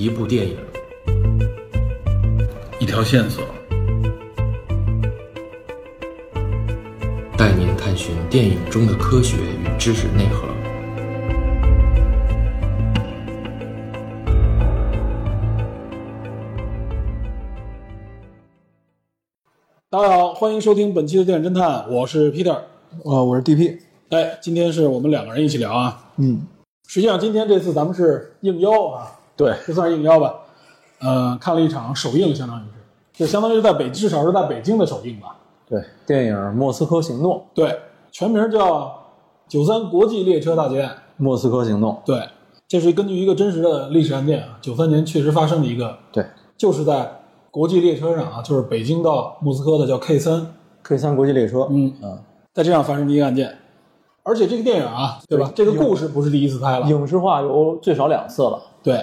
一部电影，一条线索，带您探寻电影中的科学与知识内核。大家好，欢迎收听本期的电影侦探，我是 Peter。啊，我是 DP。哎，今天是我们两个人一起聊啊。嗯，实际上今天这次咱们是应邀啊，对，这算是应邀吧。呃，看了一场首映，相当于是，就相当于是在北，至少是在北京的首映吧。对，电影《莫斯科行动》，对，全名叫《九三国际列车大劫案》。莫斯科行动，对，这是根据一个真实的历史案件啊，九三年确实发生的一个，对。就是在国际列车上啊，就是北京到莫斯科的叫 K 三，，K 三国际列车，嗯。啊，在这样发生的一个案件。而且这个电影啊，对吧？这个故事不是第一次拍了，影视化有最少两次了。对，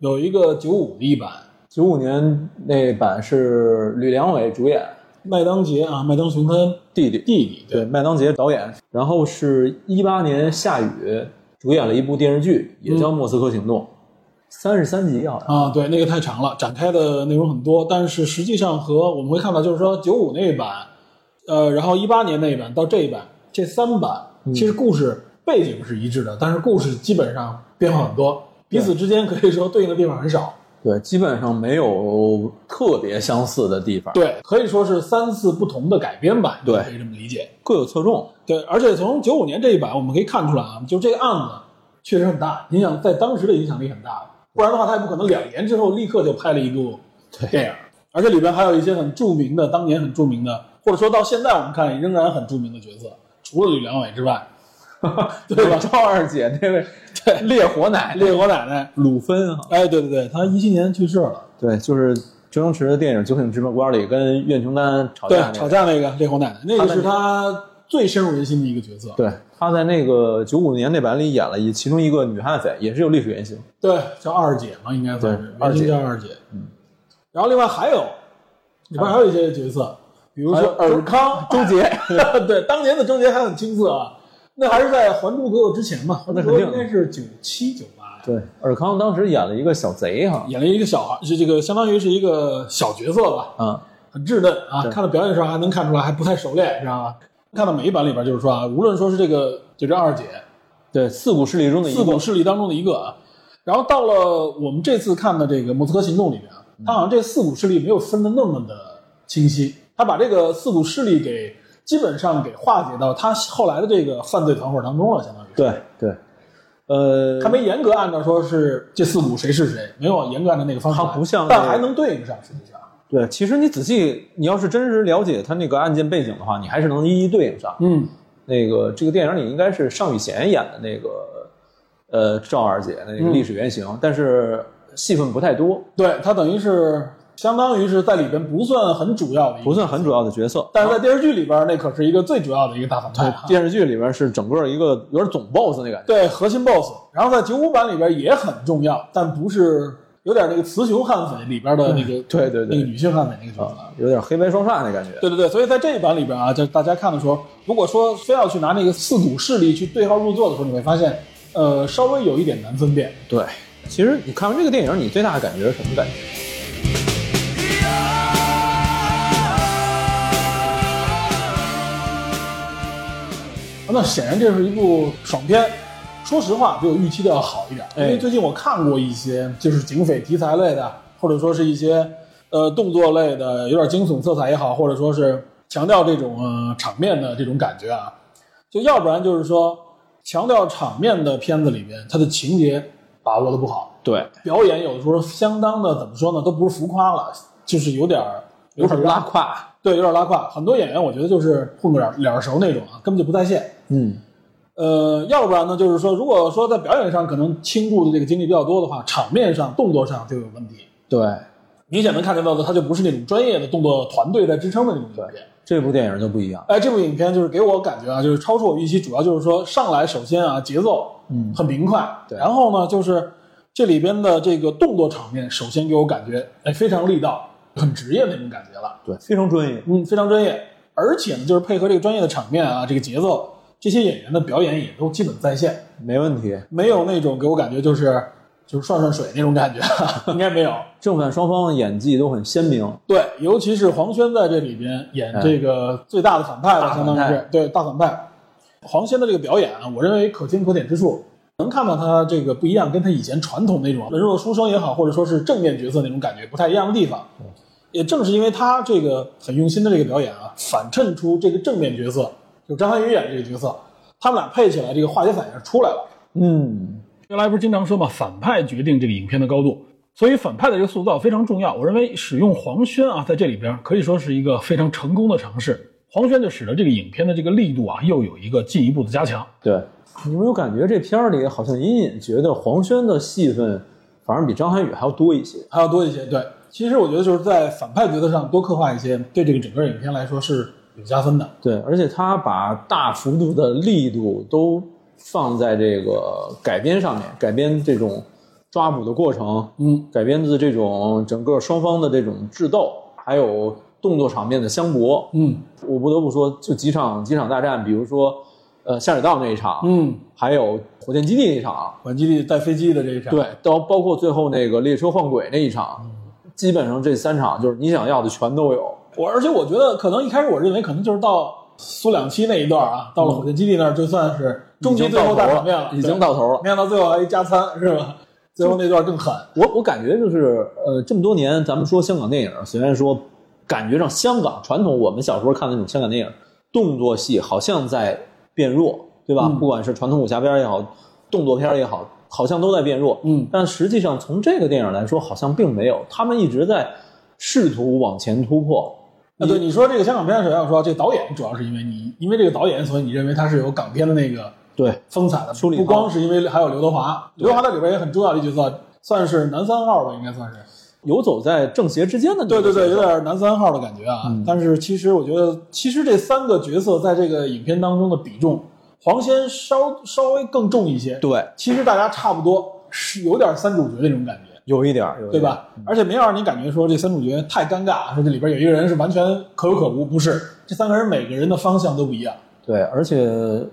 有一个九五的一版，九五年那版是吕良伟主演，麦当杰啊，麦当雄他弟弟，弟弟，对，麦当杰导演。然后是一八年夏雨主演了一部电视剧，也叫《莫斯科行动》，三十三集好像。啊，对，那个太长了，展开的内容很多，但是实际上和我们会看到，就是说九五那一版，呃，然后一八年那一版到这一版，这三版其实故事背景是一致的，但是故事基本上变化很多，彼此之间可以说对应的地方很少。对，基本上没有特别相似的地方，对，可以说是三次不同的改编版，对可以这么理解。各有侧重。对，而且从九五年这一版，我们可以看出来啊，就这个案子确实很大，影响在当时的影响力很大。不然的话，他也不可能两年之后立刻就拍了一部电影。而且里边还有一些很著名的，当年很著名的，或者说到现在我们看仍然很著名的角色，除了吕良伟之外，对吧？赵二姐那位对烈火奶烈火奶奶，鲁芬啊，哎，对对对，她一七年去世了，对，就是周星驰的电影《九品芝麻官》里跟苑琼丹吵对架那，个吵架那个烈火奶奶，那个是她最深入人心的一个角色。对，她在那个九五年那版里演了一其中一个女悍匪，也是有历史原型。对，叫二姐嘛，应该算是二姐叫二姐。嗯，然后另外还有里边还有一些角色，比如说尔康、周杰。对，当年的周杰还很青涩啊，那还是在《还珠格格》之前嘛，《那肯定应该是九七九八呀。对，尔康当时演了一个小贼哈，演了一个小孩，是这个相当于是一个小角色吧，啊，很稚嫩啊。看到表演的时候还能看出来还不太熟练，知道吗？看到每一版里边就是说啊，无论说是这个就这二姐，对，四股势力中的一四股，势力当中的一个啊。然后到了我们这次看的这个《莫斯科行动》里面啊，它好像这四股势力没有分的那么的清晰，他把这个四股势力给基本上给化解到他后来的这个犯罪团伙当中了，相当于。对对，呃他，没严格按照说是这四股谁是谁，没有严格按照那个方向，他，不像但还能对应上，实际上。对，其实你仔细，你要是真实了解他那个案件背景的话，你还是能一一对应上。嗯，那个这个电影里应该是尚宇贤演的那个，呃，赵二姐的那个历史原型，但是戏份不太多，对他等于是相当于是在里边不算很主要的一个，不算很主要的角色。但是在电视剧里边那可是一个最主要的一个大反派啊。电视剧里边是整个一个有点总 boss 那感觉。对核心 BOSS，然后在九五版里边也很重要，但不是有点那个雌雄悍匪里边的那个 对对对那个女性悍匪那个角色。啊，有点黑白双煞那感觉。对对对，所以在这一版里边啊，就大家看的时候，如果说非要去拿那个四股势力去对号入座的时候，你会发现，呃，稍微有一点难分辨。对，其实你看完这个电影，你最大的感觉是什么感觉？那显然这是一部爽片，说实话比我预期的要好一点。因为哎最近我看过一些就是警匪题材类的，或者说是一些呃动作类的，有点惊悚色彩也好，或者说是强调这种呃场面的这种感觉啊，就要不然就是说强调场面的片子里面，它的情节把握的不好，对，表演有的时候相当的怎么说呢，都不是浮夸了，就是有点儿有点拉，胯。对，有点拉胯。很多演员我觉得就是混个脸脸熟那种啊，根本就不在线。嗯，呃，要不然呢，就是说，如果说在表演上可能倾注的这个精力比较多的话，场面上、动作上就有问题。对，明显能看得到的，他就不是那种专业的动作团队在支撑的那种表演。这部电影就不一样。哎，这部影片就是给我感觉啊，就是超出我预期，主要就是说上来首先啊，节奏嗯很明快，对然后呢，就是这里边的这个动作场面，首先给我感觉哎非常力道，很职业那种感觉了。对，非常专业。嗯，非常专业，而且呢，就是配合这个专业的场面啊，这个节奏，这些演员的表演也都基本在线，没问题。没有那种给我感觉就是就是涮涮水那种感觉，应该没有。正反双方的演技都很鲜明。对，尤其是黄轩在这里边演这个最大的反派了，相当于是对大反派。黄轩的这个表演啊，我认为可圈可点之处，能看到他这个不一样，跟他以前传统那种文弱书生也好，或者说是正面角色那种感觉不太一样的地方。也正是因为他这个很用心的这个表演啊，反衬出这个正面角色，就张涵予演这个角色，他们俩配起来，这个化学反应出来了。嗯，原来不是经常说嘛，反派决定这个影片的高度，所以反派的这个塑造非常重要。我认为使用黄轩啊，在这里边可以说是一个非常成功的尝试。黄轩就使得这个影片的这个力度啊，又有一个进一步的加强。对。你有没有感觉这片儿里好像隐隐觉得黄轩的戏份反而比张涵予还要多一些？还要多一些。对，其实我觉得就是在反派角色上多刻画一些，对这个整个影片来说是有加分的。对，而且他把大幅度的力度都放在这个改编上面，改编这种抓捕的过程，嗯，改编的这种整个双方的这种智斗，还有动作场面的相搏。嗯我不得不说，就几场几场大战，比如说，呃，下水道那一场，嗯，还有火箭基地那一场，火箭基地带飞机的这一场，对，到包括最后那个列车换轨那一场，基本上这三场就是你想要的全都有。我而且我觉得可能一开始我认为可能就是到苏两期那一段啊，到了火箭基地那儿就算是终极最后大场面了，已经到头了。没想到最后还一加餐是吧？最后那段更狠。我我感觉就是，呃，这么多年咱们说香港电影，虽然说感觉上香港传统我们小时候看的那种香港电影，动作戏好像在变弱，对吧？嗯不管是传统武侠片也好，动作片也好，好像都在变弱。嗯但实际上从这个电影来说，好像并没有，他们一直在试图往前突破。啊，对，你说这个香港片，首先要说这导演主要是因为你，因为这个导演，所以你认为他是有港片的那个对，风采的，不光是因为还有刘德华，刘德华在里边也很重要的一角色，算是男三号吧，应该算是。游走在正邪之间的那个对对对，有点男三号的感觉啊。但是其实我觉得，其实这三个角色在这个影片当中的比重，黄轩稍稍微更重一些。对，其实大家差不多，是有点三主角那种感觉。有一点儿，有一点对吧？而且没有让你感觉说这三主角太尴尬，说这里边有一个人是完全可有可无，不是，这三个人每个人的方向都不一样。对，而且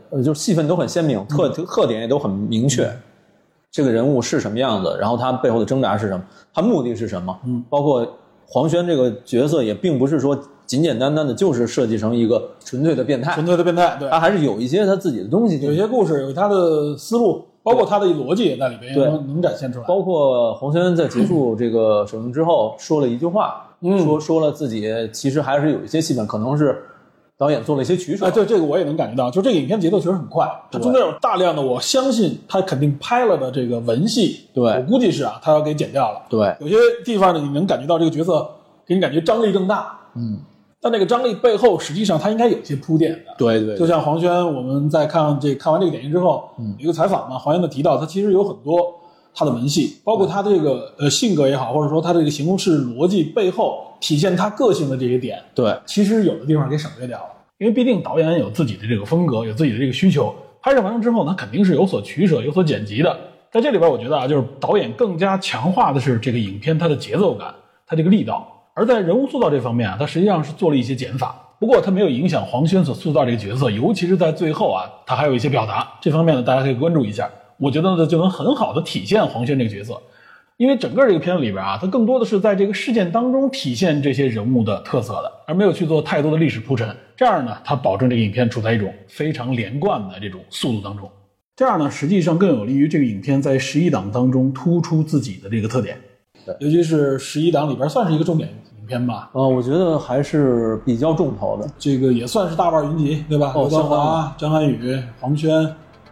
呃，就是戏份都很鲜明，特特点也都很明确。这个人物是什么样子，然后他背后的挣扎是什么，他目的是什么？嗯，包括黄轩这个角色也并不是说简简单单的就是设计成一个纯粹的变态纯，粹的变态，对，他还是有一些他自己的东西。有些故事有他的思路，包括他的逻辑也在里边，对能能展现出来。包括黄轩在结束这个首映之后说了一句话，嗯说说了自己其实还是有一些戏份可能是导演做了一些取舍。哎，对这个我也能感觉到，就这个影片节奏确实很快，它中间有大量的，我相信他肯定拍了的这个文戏，对我估计是啊，他要给剪掉了。对，有些地方呢，你能感觉到这个角色给你感觉张力更大，嗯，但那个张力背后，实际上他应该有一些铺垫的。对对就像黄轩，我们在看这看完这个电影之后，嗯有一个采访嘛，黄轩的提到，他其实有很多他的文戏，包括他这个呃性格也好，或者说他这个行动式逻辑背后体现他个性的这些点，对其实有的地方给省略掉了，因为毕竟导演有自己的这个风格，有自己的这个需求，拍摄完成之后呢，肯定是有所取舍、有所剪辑的。在这里边，我觉得啊，就是导演更加强化的是这个影片它的节奏感，它这个力道。而在人物塑造这方面啊，他实际上是做了一些减法，不过他没有影响黄轩所塑造这个角色，尤其是在最后啊，他还有一些表达这方面呢，大家可以关注一下。我觉得呢，就能很好的体现黄轩这个角色。因为整个这个片子里边啊，它更多的是在这个事件当中体现这些人物的特色的，而没有去做太多的历史铺陈。这样呢，它保证这个影片处在一种非常连贯的这种速度当中。这样呢，实际上更有利于这个影片在十一档当中突出自己的这个特点。尤其是十一档里边算是一个重点片吧，呃，我觉得还是比较重头的。这个也算是大腕云集，对吧？哦刘德华、张涵予、黄轩、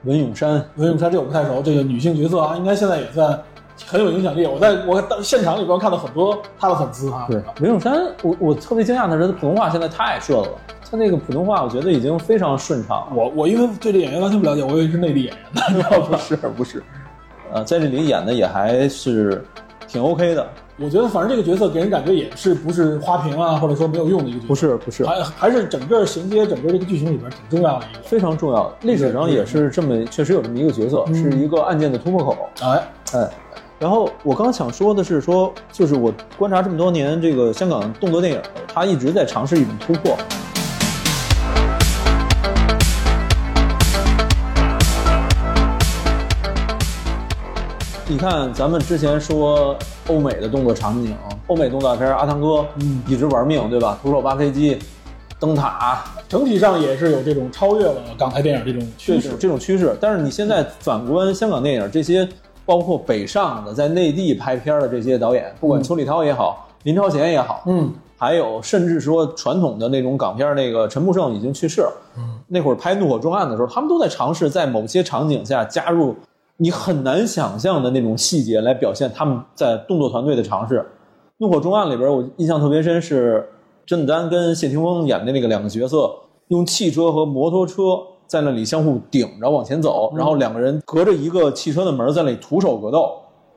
文咏珊，文咏珊，这我不太熟。这个女性角色啊，应该现在也算很有影响力。我在我到现场里边看到很多她的粉丝啊。对，文咏珊，我我特别惊讶的是，她普通话现在太顺了。她那个普通话，我觉得已经非常顺畅。我我因为对这演员完全不了解，我以为是内地演员呢，你知道？是不是？呃，在这里演的也还是挺 OK 的。我觉得反正这个角色给人感觉也是不是花瓶啊，或者说没有用的一个角色，不是不是，还还是整个衔接整个这个剧情里边挺重要的一个。非常重要。历史上也是这么，确实有这么一个角色，是一个案件的突破口。哎，哎，然后我刚想说的是说，就是我观察这么多年这个香港动作电影，它一直在尝试一种突破。你看咱们之前说欧美的动作场景，欧美动作片阿汤哥，嗯一直玩命，对吧？徒手扒飞机、灯塔，整体上也是有这种超越了港台电影这种趋势这种。这种趋势。但是你现在反观香港电影，这些包括北上的在内地拍片的这些导演，不管邱礼涛也好，林超贤也好，嗯，还有甚至说传统的那种港片，那个陈木胜已经去世了。嗯，那会儿拍《怒火重案》的时候，他们都在尝试在某些场景下加入你很难想象的那种细节来表现他们在动作团队的尝试。《怒火重案》里边，我印象特别深是甄子丹跟谢霆锋演的那个两个角色，用汽车和摩托车在那里相互顶着往前走，然后两个人隔着一个汽车的门在那里徒手格斗。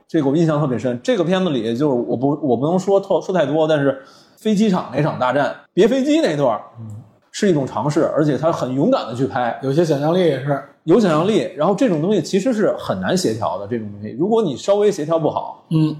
这个我印象特别深。这个片子里就是我不我不能说透说太多，但是飞机场那场大战别飞机那段儿，是一种尝试，而且他很勇敢的去拍，有些想象力也是，有想象力。然后这种东西其实是很难协调的，这种东西，如果你稍微协调不好，嗯，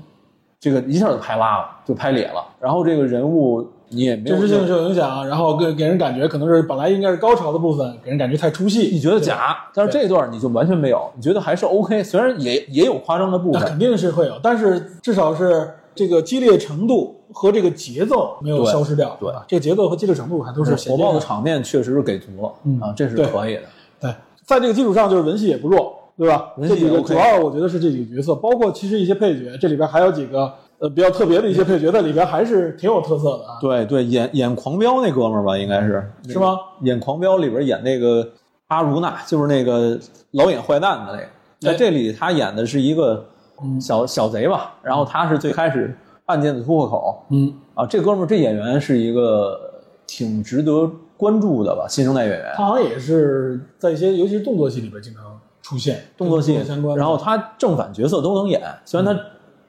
这个一下就拍拉了，就拍裂了。然后这个人物你也没有真实性受影响，然后给给人感觉可能是本来应该是高潮的部分，给人感觉太出戏你，觉得假，但是这段你就完全没有，你觉得还是 OK，虽然也也有夸张的部分那肯，定是会有，但是至少是这个激烈程度和这个节奏没有消失掉，对吧？这个节奏和激烈程度还都是火爆的。场面确实是给足了、嗯啊，这是对可以的。对，在这个基础上，就是文戏也不弱，对吧？文戏也这几个主要我觉得是这几个角色，包括其实一些配角，这里边还有几个呃比较特别的一些配角在里边，还是挺有特色的啊，对对，演演狂飙那哥们儿吧，应该是是吗？演狂飙里边演那个阿如那，就是那个老演坏蛋的那个，在哎这里他演的是一个嗯小小贼吧，然后他是最开始案件的突破口。嗯，啊。这哥们儿这演员是一个挺值得关注的吧，新生代演员，他好像也是在一些尤其是动作戏里边经常出现，动作戏跟相关，然后他正反角色都能演，虽然他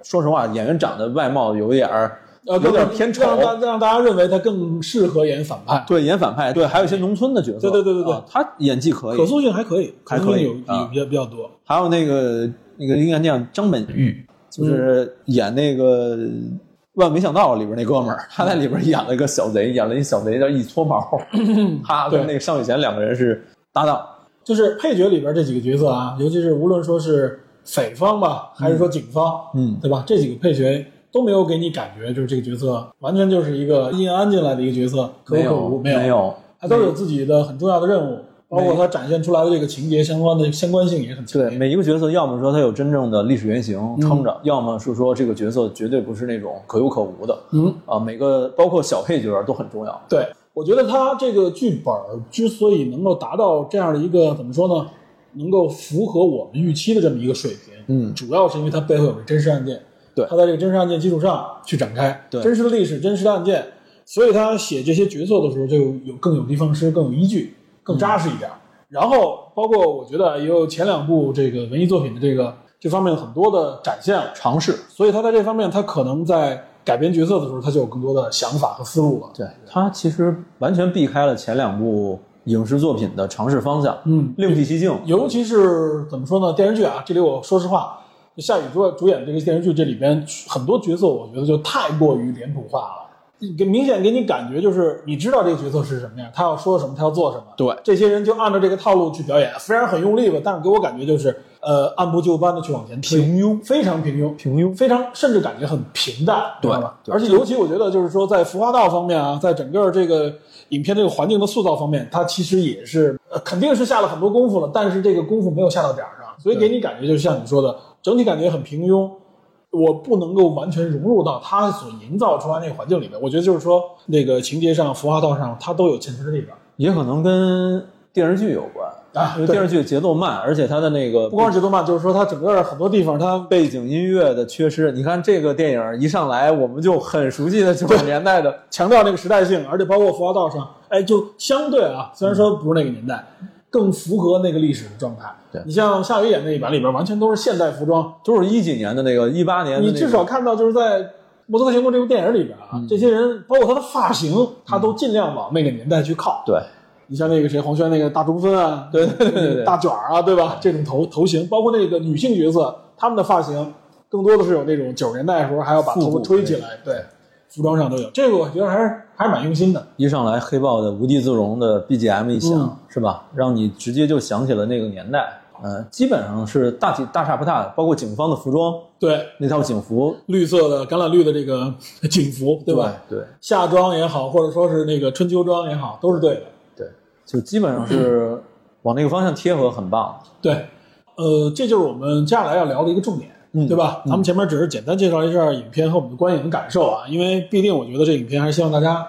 说实话演员长得外貌有一点儿呃有点偏丑，让大让大家认为他更适合演反派，对演反派，对，还有一些农村的角色，对对对对对。啊他演技可以，可塑性还可以，还可以啊。有比较比较多。还有那个那个应该叫张本煜，就是演那个《万没想到》里边那哥们儿，他在里边演了一个小贼，演了一小贼叫一撮毛，他跟那个尚雨贤两个人是搭档。就是配角里边这几个角色啊，尤其是无论说是匪方吧，还是说警方，嗯对吧？这几个配角都没有给你感觉就是这个角色完全就是一个阴安进来的一个角色，可有可无，没有，有，他都有自己的很重要的任务，包括他展现出来的这个情节相关的相关性也很强对。每一个角色，要么说他有真正的历史原型撑着，要么是说这个角色绝对不是那种可有可无的。嗯，啊，每个包括小配角都很重要。对，我觉得他这个剧本之所以能够达到这样的一个怎么说呢，能够符合我们预期的这么一个水平，嗯主要是因为它背后有个真实案件，对他在这个真实案件基础上去展开，对真实的历史、真实的案件，所以他写这些角色的时候就有更有地方诗、更有依据、更扎实一点。然后包括我觉得也有前两部这个文艺作品的这个这方面很多的展现，尝试，所以他在这方面他可能在改编角色的时候，他就有更多的想法和思路了。对他其实完全避开了前两部影视作品的尝试方向，嗯，另辟蹊径。尤其是怎么说呢？电视剧啊，这里我说实话，夏雨主主演这个电视剧，这里边很多角色，我觉得就太过于脸谱化了。给明显给你感觉就是，你知道这个角色是什么样，他要说什么，他要做什么。对这些人就按照这个套路去表演，虽然很用力吧，但是给我感觉就是，呃，按部就班的去往前推，平庸非常平庸，平庸非常甚至感觉很平淡，对吧？对而且尤其我觉得就是说，在服化道方面啊，在整个这个影片这个环境的塑造方面，它其实也是呃肯定是下了很多功夫了，但是这个功夫没有下到点儿上，所以给你感觉就像你说的，整体感觉很平庸。我不能够完全融入到他所营造出来那个环境里面，我觉得就是说，那个情节上、服化道上，它都有欠缺的地方。也可能跟电视剧有关啊因为电视剧节奏慢，而且它的那个不光是节奏慢，就是说它整个很多地方它背景音乐的缺失。你看这个电影一上来，我们就很熟悉的九十年代的，强调那个时代性，而且包括服化道上，哎，就相对啊，虽然说不是那个年代，更符合那个历史的状态。对你像夏雨演那一版里边，完全都是现代服装，都是一几年的那个一八年的、那个。你至少看到就是在《摩托车行动》这部电影里边啊，这些人包括他的发型，他都尽量往那个年代去靠。对你像那个谁，黄轩那个大中分啊，对对对对对大卷儿啊，对吧？这种头头型，包括那个女性角色，她们的发型更多的是有那种九十年代的时候还要把头发推起来，对，服装上都有。这个我觉得还是还是蛮用心的。一上来黑豹的无地自容的 BGM 一响，嗯是吧？让你直接就想起了那个年代。呃，基本上是大体大差不差的，包括警方的服装对，那套警服，绿色的橄榄绿的这个 警服，对吧？对夏装也好，或者说是那个春秋装也好，都是对的。对，就基本上是往那个方向贴合，很棒。对，呃，这就是我们接下来要聊的一个重点，嗯对吧？咱们前面只是简单介绍一下影片和我们的观影感受啊，因为毕竟我觉得这影片还是希望大家，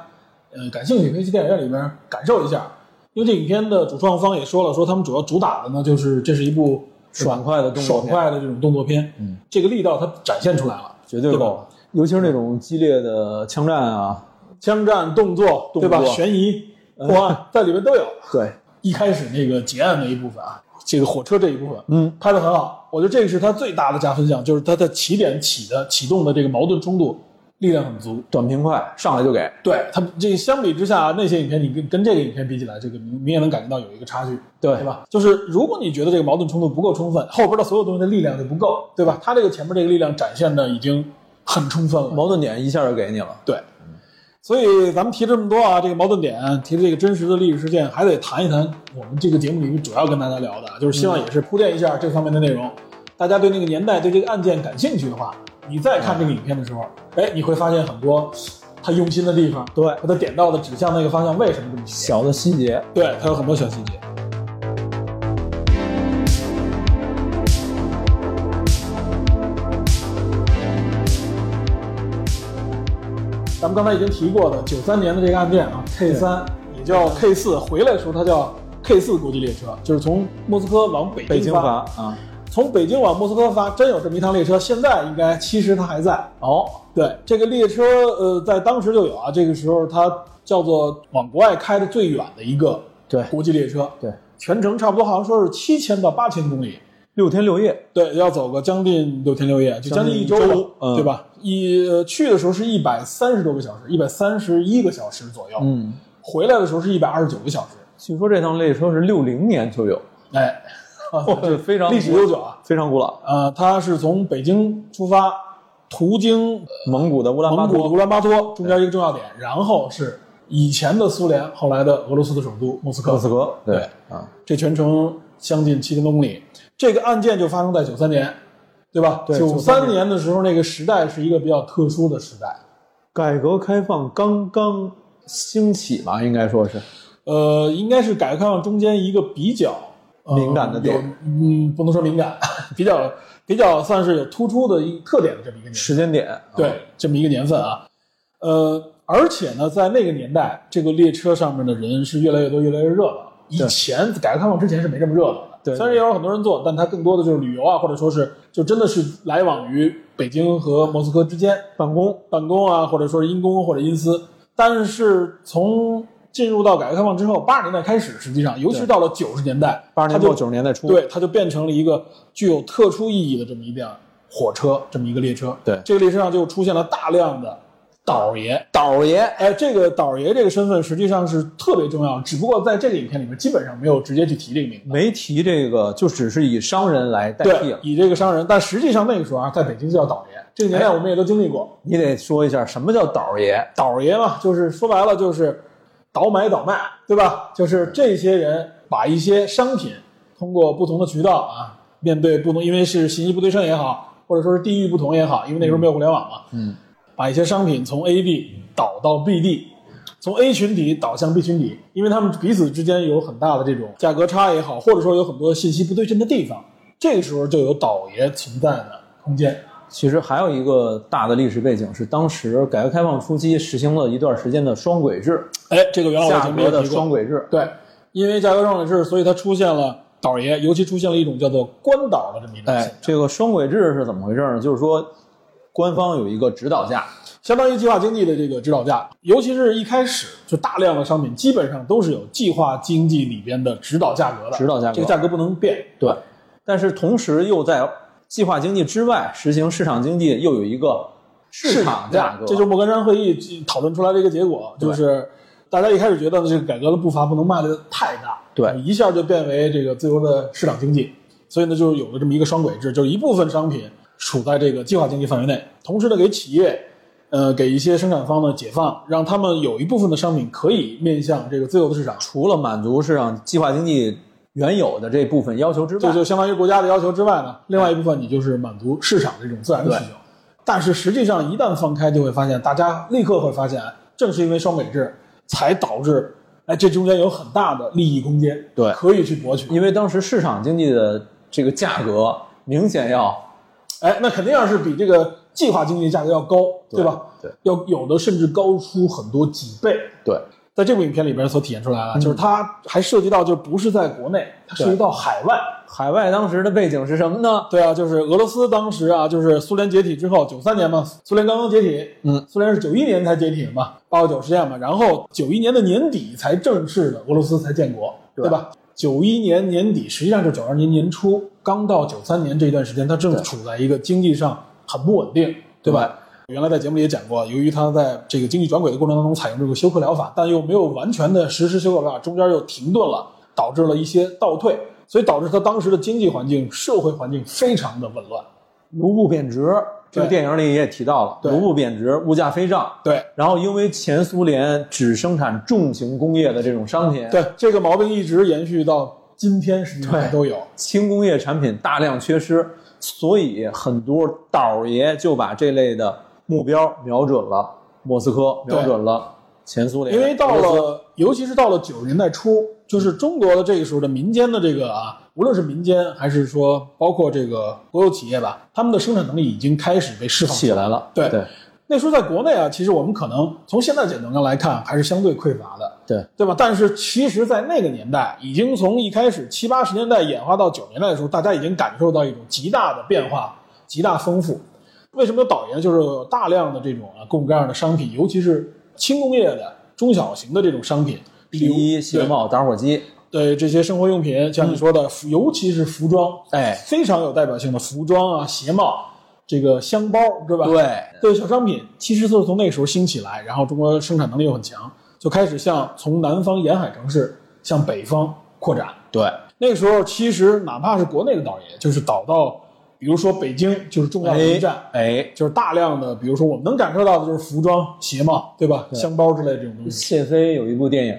呃，感兴趣可以去电影院里边感受一下。因为这影片的主创方也说了，说他们主要主打的呢，就是这是一部爽快的动作爽快的这种动作片，嗯，这个力道它展现出来了，绝对够，尤其是那种激烈的枪战啊，枪战、动作，动对吧？悬疑、破案在里面都有。对，一开始那个结案那一部分啊，这个火车这一部分，嗯，拍的很好。我觉得这个是它最大的加分项，就是它的起点起的启动的这个矛盾冲突力量很足。短平快，上来就给。对它这相比之下，那些影片你跟跟这个影片比起来，这个你你也能感觉到有一个差距，对对吧？就是如果你觉得这个矛盾冲突不够充分，后边的所有东西的力量就不够，对吧？它这个前面这个力量展现的已经很充分了，矛盾点一下就给你了。对，所以咱们提这么多啊，这个矛盾点，提的这个真实的历史事件，还得谈一谈我们这个节目里面主要跟大家聊的，就是希望也是铺垫一下这方面的内容。大家对那个年代、对这个案件感兴趣的话，你再看这个影片的时候，哎，你会发现很多他用心的地方，对和他点到的指向那个方向为什么这么写，小的细节，对，他有很多小细节。咱们刚才已经提过的九三年的这个案件啊，K 三也叫 K 四，回来的时候它叫 K 四国际列车，就是从莫斯科往北北京发，发啊，从北京往莫斯科发，真有这么一趟列车，现在应该其实它还在。哦，对，这个列车呃，在当时就有啊，这个时候它叫做往国外开的最远的一个对国际列车，对，全程差不多好像说是七千到八千公里，六天六夜，对，要走个将近六天六夜，就将近一周吧将近一周，嗯对吧？一呃去的时候是一百三十多个小时，一百三十一个小时左右，嗯，回来的时候是一百二十九个小时，据说这趟列车是六零年就有，哎，非常历史悠久啊。非常古老。呃，它是从北京出发，途经蒙古的乌兰巴托，乌兰巴托中间一个重要点，然后是以前的苏联，后来的俄罗斯的首都莫斯科。莫斯科，对啊，这全程将近七千多公里。这个案件就发生在九三年，对吧？对九93三年的时候，那个时代是一个比较特殊的时代。改革开放刚刚兴起吧，应该说是呃，应该是改革开放中间一个比较、呃敏感的点嗯，不能说敏感，比较比较算是有突出的一特点的这么一个年时间点。啊对，这么一个年份啊，呃，而且呢，在那个年代，这个列车上面的人是越来越多，越来越热闹。以前改革开放之前是没这么热闹的，对虽然也有很多人做，但它更多的就是旅游啊，或者说是就真的是来往于北京和莫斯科之间办公，办公啊，或者说是因公或者因私。但是从进入到改革开放之后，八十年代开始，实际上，尤其是到了九十年代，八十年末九十年代初，对，它就变成了一个具有特殊意义的这么一辆火车，这么一个列车。对这个列车上就出现了大量的导爷。导爷，哎，这个导爷这个身份实际上是特别重要，只不过在这个影片里面基本上没有直接去提这个名字。没提这个，就只是以商人来代替了，。以这个商人，但实际上那个时候啊，在北京就叫导爷。这个年代我们也都经历过，你得说一下什么叫导爷，导爷嘛，就是说白了就是倒买倒卖，对吧？就是这些人把一些商品通过不同的渠道啊，面对不同，因为是信息不对称也好，或者说是地域不同也好，因为那时候没有互联网嘛，嗯，把一些商品从 A 地导到 B 地，从 A 群体导向 B 群体，因为他们彼此之间有很大的这种价格差也好，或者说有很多信息不对称的地方，这个时候就有倒爷存在的空间。其实还有一个大的历史背景是，当时改革开放初期实行了一段时间的双轨制，哎，这个原来我价已经没提过格的双。轨制。对，因为价格上的制，所以它出现了倒爷，尤其出现了一种叫做官倒的这么一种现哎象，，这个双轨制是怎么回事呢？就是说，官方有一个指导价，相当于计划经济的这个指导价，尤其是一开始就大量的商品基本上都是有计划经济里边的指导价格的，指导价格。这个价格不能变。对，但是同时又在计划经济之外实行市场经济，又有一个市场价格，这就是莫干山会议讨论出来的一个结果，就是大家一开始觉得，这个改革的步伐不能迈得太大，对。一下就变为这个自由的市场经济，所以呢，就有了这么一个双轨制，就是一部分商品处在这个计划经济范围内，同时呢，给企业。呃，给一些生产方呢解放，让他们有一部分的商品可以面向这个自由的市场。除了满足市场计划经济原有的这部分要求之外，这就相当于国家的要求之外呢，另外一部分你就是满足市场这种自然的需求。但是实际上一旦放开，就会发现大家立刻会发现，正是因为双轨制，才导致哎这中间有很大的利益空间，对可以去博取。因为当时市场经济的这个价格明显要哎，那肯定要是比这个计划经济价格要高，对吧？对，要有的甚至高出很多几倍。对在这部影片里边所体现出来了，就是它还涉及到，就不是在国内，它涉及到海外。海外当时的背景是什么呢？对啊，就是俄罗斯当时啊，就是苏联解体之后，九三年嘛，苏联刚刚解体，嗯，苏联是九一年才解体的嘛，八九九事件嘛，然后九一年的年底才正式的俄罗斯才建国，对对吧？九一年年底，实际上是九二年年初，刚到九三年这一段时间，他正处在一个经济上很不稳定，对吧？原来在节目里也讲过，由于他在这个经济转轨的过程当中采用这个休克疗法，但又没有完全的实施休克疗法，中间又停顿了，导致了一些倒退，所以导致他当时的经济环境、社会环境非常的紊乱。卢布贬值，这个电影里也提到了，对卢布贬值，物价飞涨。对然后因为前苏联只生产重型工业的这种商品，对，这个毛病一直延续到今天，实际上对都有。轻工业产品大量缺失，所以很多倒爷就把这类的目标瞄准了莫斯科，瞄准了前苏联。因为到了，尤其是到了九十年代初，就是中国的这个时候的民间的这个啊，无论是民间还是说包括这个国有企业吧，他们的生产能力已经开始被释放起来了，对对那时候在国内啊，其实我们可能从现在角度上来看，还是相对匮乏的，对对吧？但是其实，在那个年代，已经从一开始七八十年代演化到九十年代的时候，大家已经感受到一种极大的变化，极大丰富。为什么有导研？就是有大量的这种啊各种各样的商品，尤其是轻工业的、中小型的这种商品，皮衣、鞋帽、打火机，对这些生活用品，像你说的，服尤其是服装，哎，非常有代表性的服装啊、鞋帽、这个箱包，对吧？对对小商品，其实就是从那个时候兴起来，然后中国生产能力又很强，就开始向从南方沿海城市向北方扩展。对那个时候，其实哪怕是国内的倒爷，就是倒到，比如说北京，就是重要的一站，哎，就是大量的，比如说我们能感受到的就是服装、鞋帽，对吧？箱包之类的这种东西。谢飞有一部电影，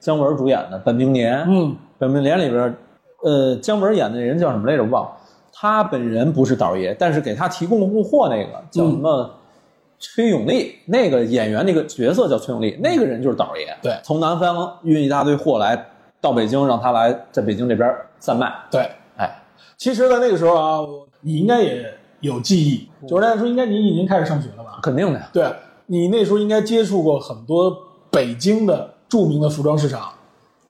姜文主演的《本命年》。嗯，本命年里边，呃，姜文演的那人叫什么来着？我忘了。他本人不是导爷，但是给他提供供货那个叫什么？崔永利，那个演员那个角色叫崔永利，那个人就是导爷。对从南方运一大堆货来到北京，让他来在北京这边贩卖。对。哎，其实，在那个时候啊，你应该也有记忆。九十年代初，应该你已经开始上学了吧？肯定的呀。对你那时候应该接触过很多北京的著名的服装市场，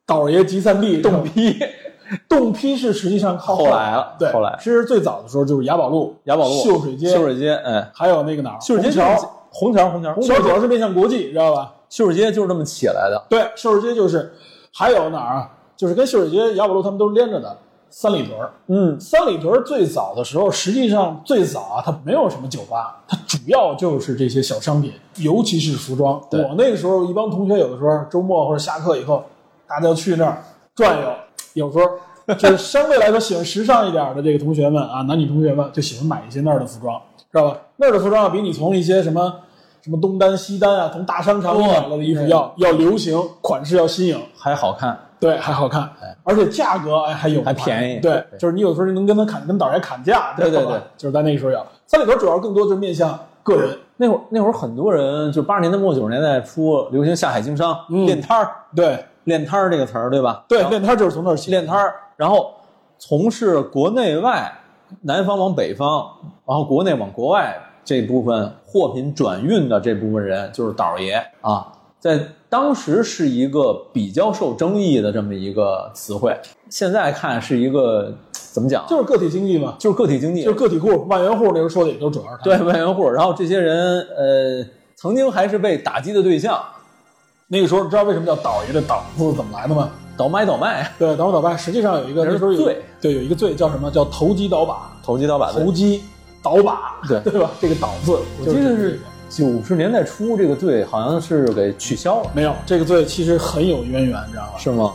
倒爷集散地、冻批，冻批是实际上靠后来了对，后来其实最早的时候就是雅宝路、雅宝路、秀水街、秀水街，哎，还有那个哪儿？秀水街虹桥，红桥，红桥，虹桥主要是面向国际，知道吧？秀水街就是这么起来的。对，秀水街就是，还有哪儿啊？就是跟秀水街、雅宝路他们都是连着的。三里屯儿，嗯，三里屯儿最早的时候，实际上最早啊，它没有什么酒吧，它主要就是这些小商品，尤其是服装。我那个时候，一帮同学有的时候周末或者下课以后，大家就去那儿转悠，有时候就是相对来说喜欢时尚一点的这个同学们啊，男女同学们就喜欢买一些那儿的服装，知道吧？那儿的服装啊，比你从一些什么什么东单西单啊，从大商场里买来的衣服要要流行，款式要新颖。还好看，对，还好看，而且价格哎还有还便宜。对，就是你有时候能跟他砍，跟导员砍价，对对对，就是在那个时候有。三里屯主要更多就是面向个人，那会儿那会儿很多人就八十年代末九十年代初流行下海经商，嗯。练摊儿，对。练摊儿这个词儿对吧？对，练摊儿就是从那儿起练摊儿，然后从事国内外，南方往北方，然后国内往国外这部分货品转运的这部分人就是倒爷啊，在当时是一个比较受争议的这么一个词汇，现在看是一个怎么讲啊？就是个体经济嘛，就是个体经济，就是个体户、万元户，那时候说的也都主要是他。对万元户，然后这些人呃，曾经还是被打击的对象，那个时候你知道为什么叫倒爷的倒字怎么来的吗？倒买倒卖，对，倒买倒卖，实际上有一个那时候有罪对，有一个罪叫什么？叫投机倒把，投机倒把罪投。机倒把，对对吧？这个倒字，我记得是九十年代初，这个罪好像是给取消了，没有这个罪，其实很有渊源，你知道吧？是吗？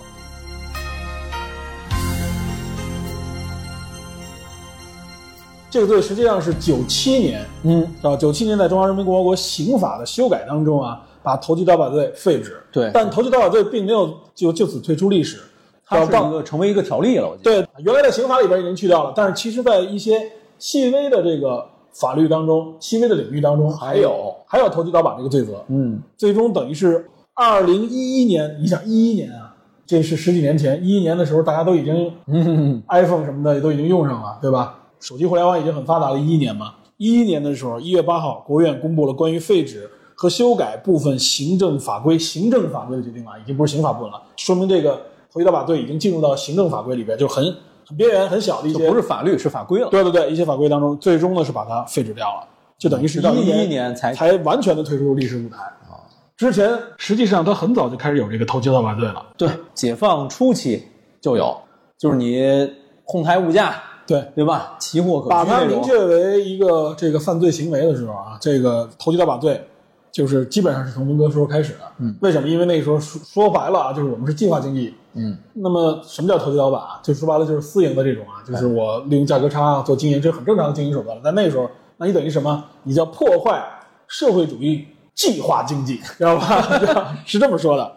这个罪实际上是九七年，嗯，啊，九七年在中华人民共和国刑法的修改当中啊，把投机倒把罪废止。对但投机倒把罪并没有就就此退出历史，它是到一个成为一个条例了，我记得。对，原来的刑法里边已经去掉了，但是其实，在一些细微的这个法律当中、细微的领域当中，还有还有投机倒把这个罪责。嗯，最终等于是二零一一年，你想一一年啊，这是十几年前，一一年的时候，大家都已经嗯 iPhone 什么的都已经用上了，对吧？手机互联网已经很发达了，一一年嘛。一一年的时候，一月八号，国务院公布了关于废止和修改部分行政法规、行政法规的决定了，已经不是刑法部分了，说明这个投机倒把罪已经进入到行政法规里边，就很很边缘、很小的一些，不是法律，是法规了。对对对，一些法规当中，最终呢是把它废止掉了，就等于是到一一年年才才完全的退出历史舞台啊。之前实际上他很早就开始有这个投机倒把罪了，对，解放初期就有，就是你哄抬物价，对，对吧？奇货可把它。明确为一个这个犯罪行为的时候啊，这个投机倒把罪就是基本上是从文革时候开始的。嗯，为什么？因为那个时候说说白了啊，就是我们是计划经济。嗯，那么什么叫投机倒把？就说白了就是私营的这种啊，就是我利用价格差啊做经营，这是很正常的经营手段了。在那时候，那你等于什么？你叫破坏社会主义计划经济，知道吧？是这么说的。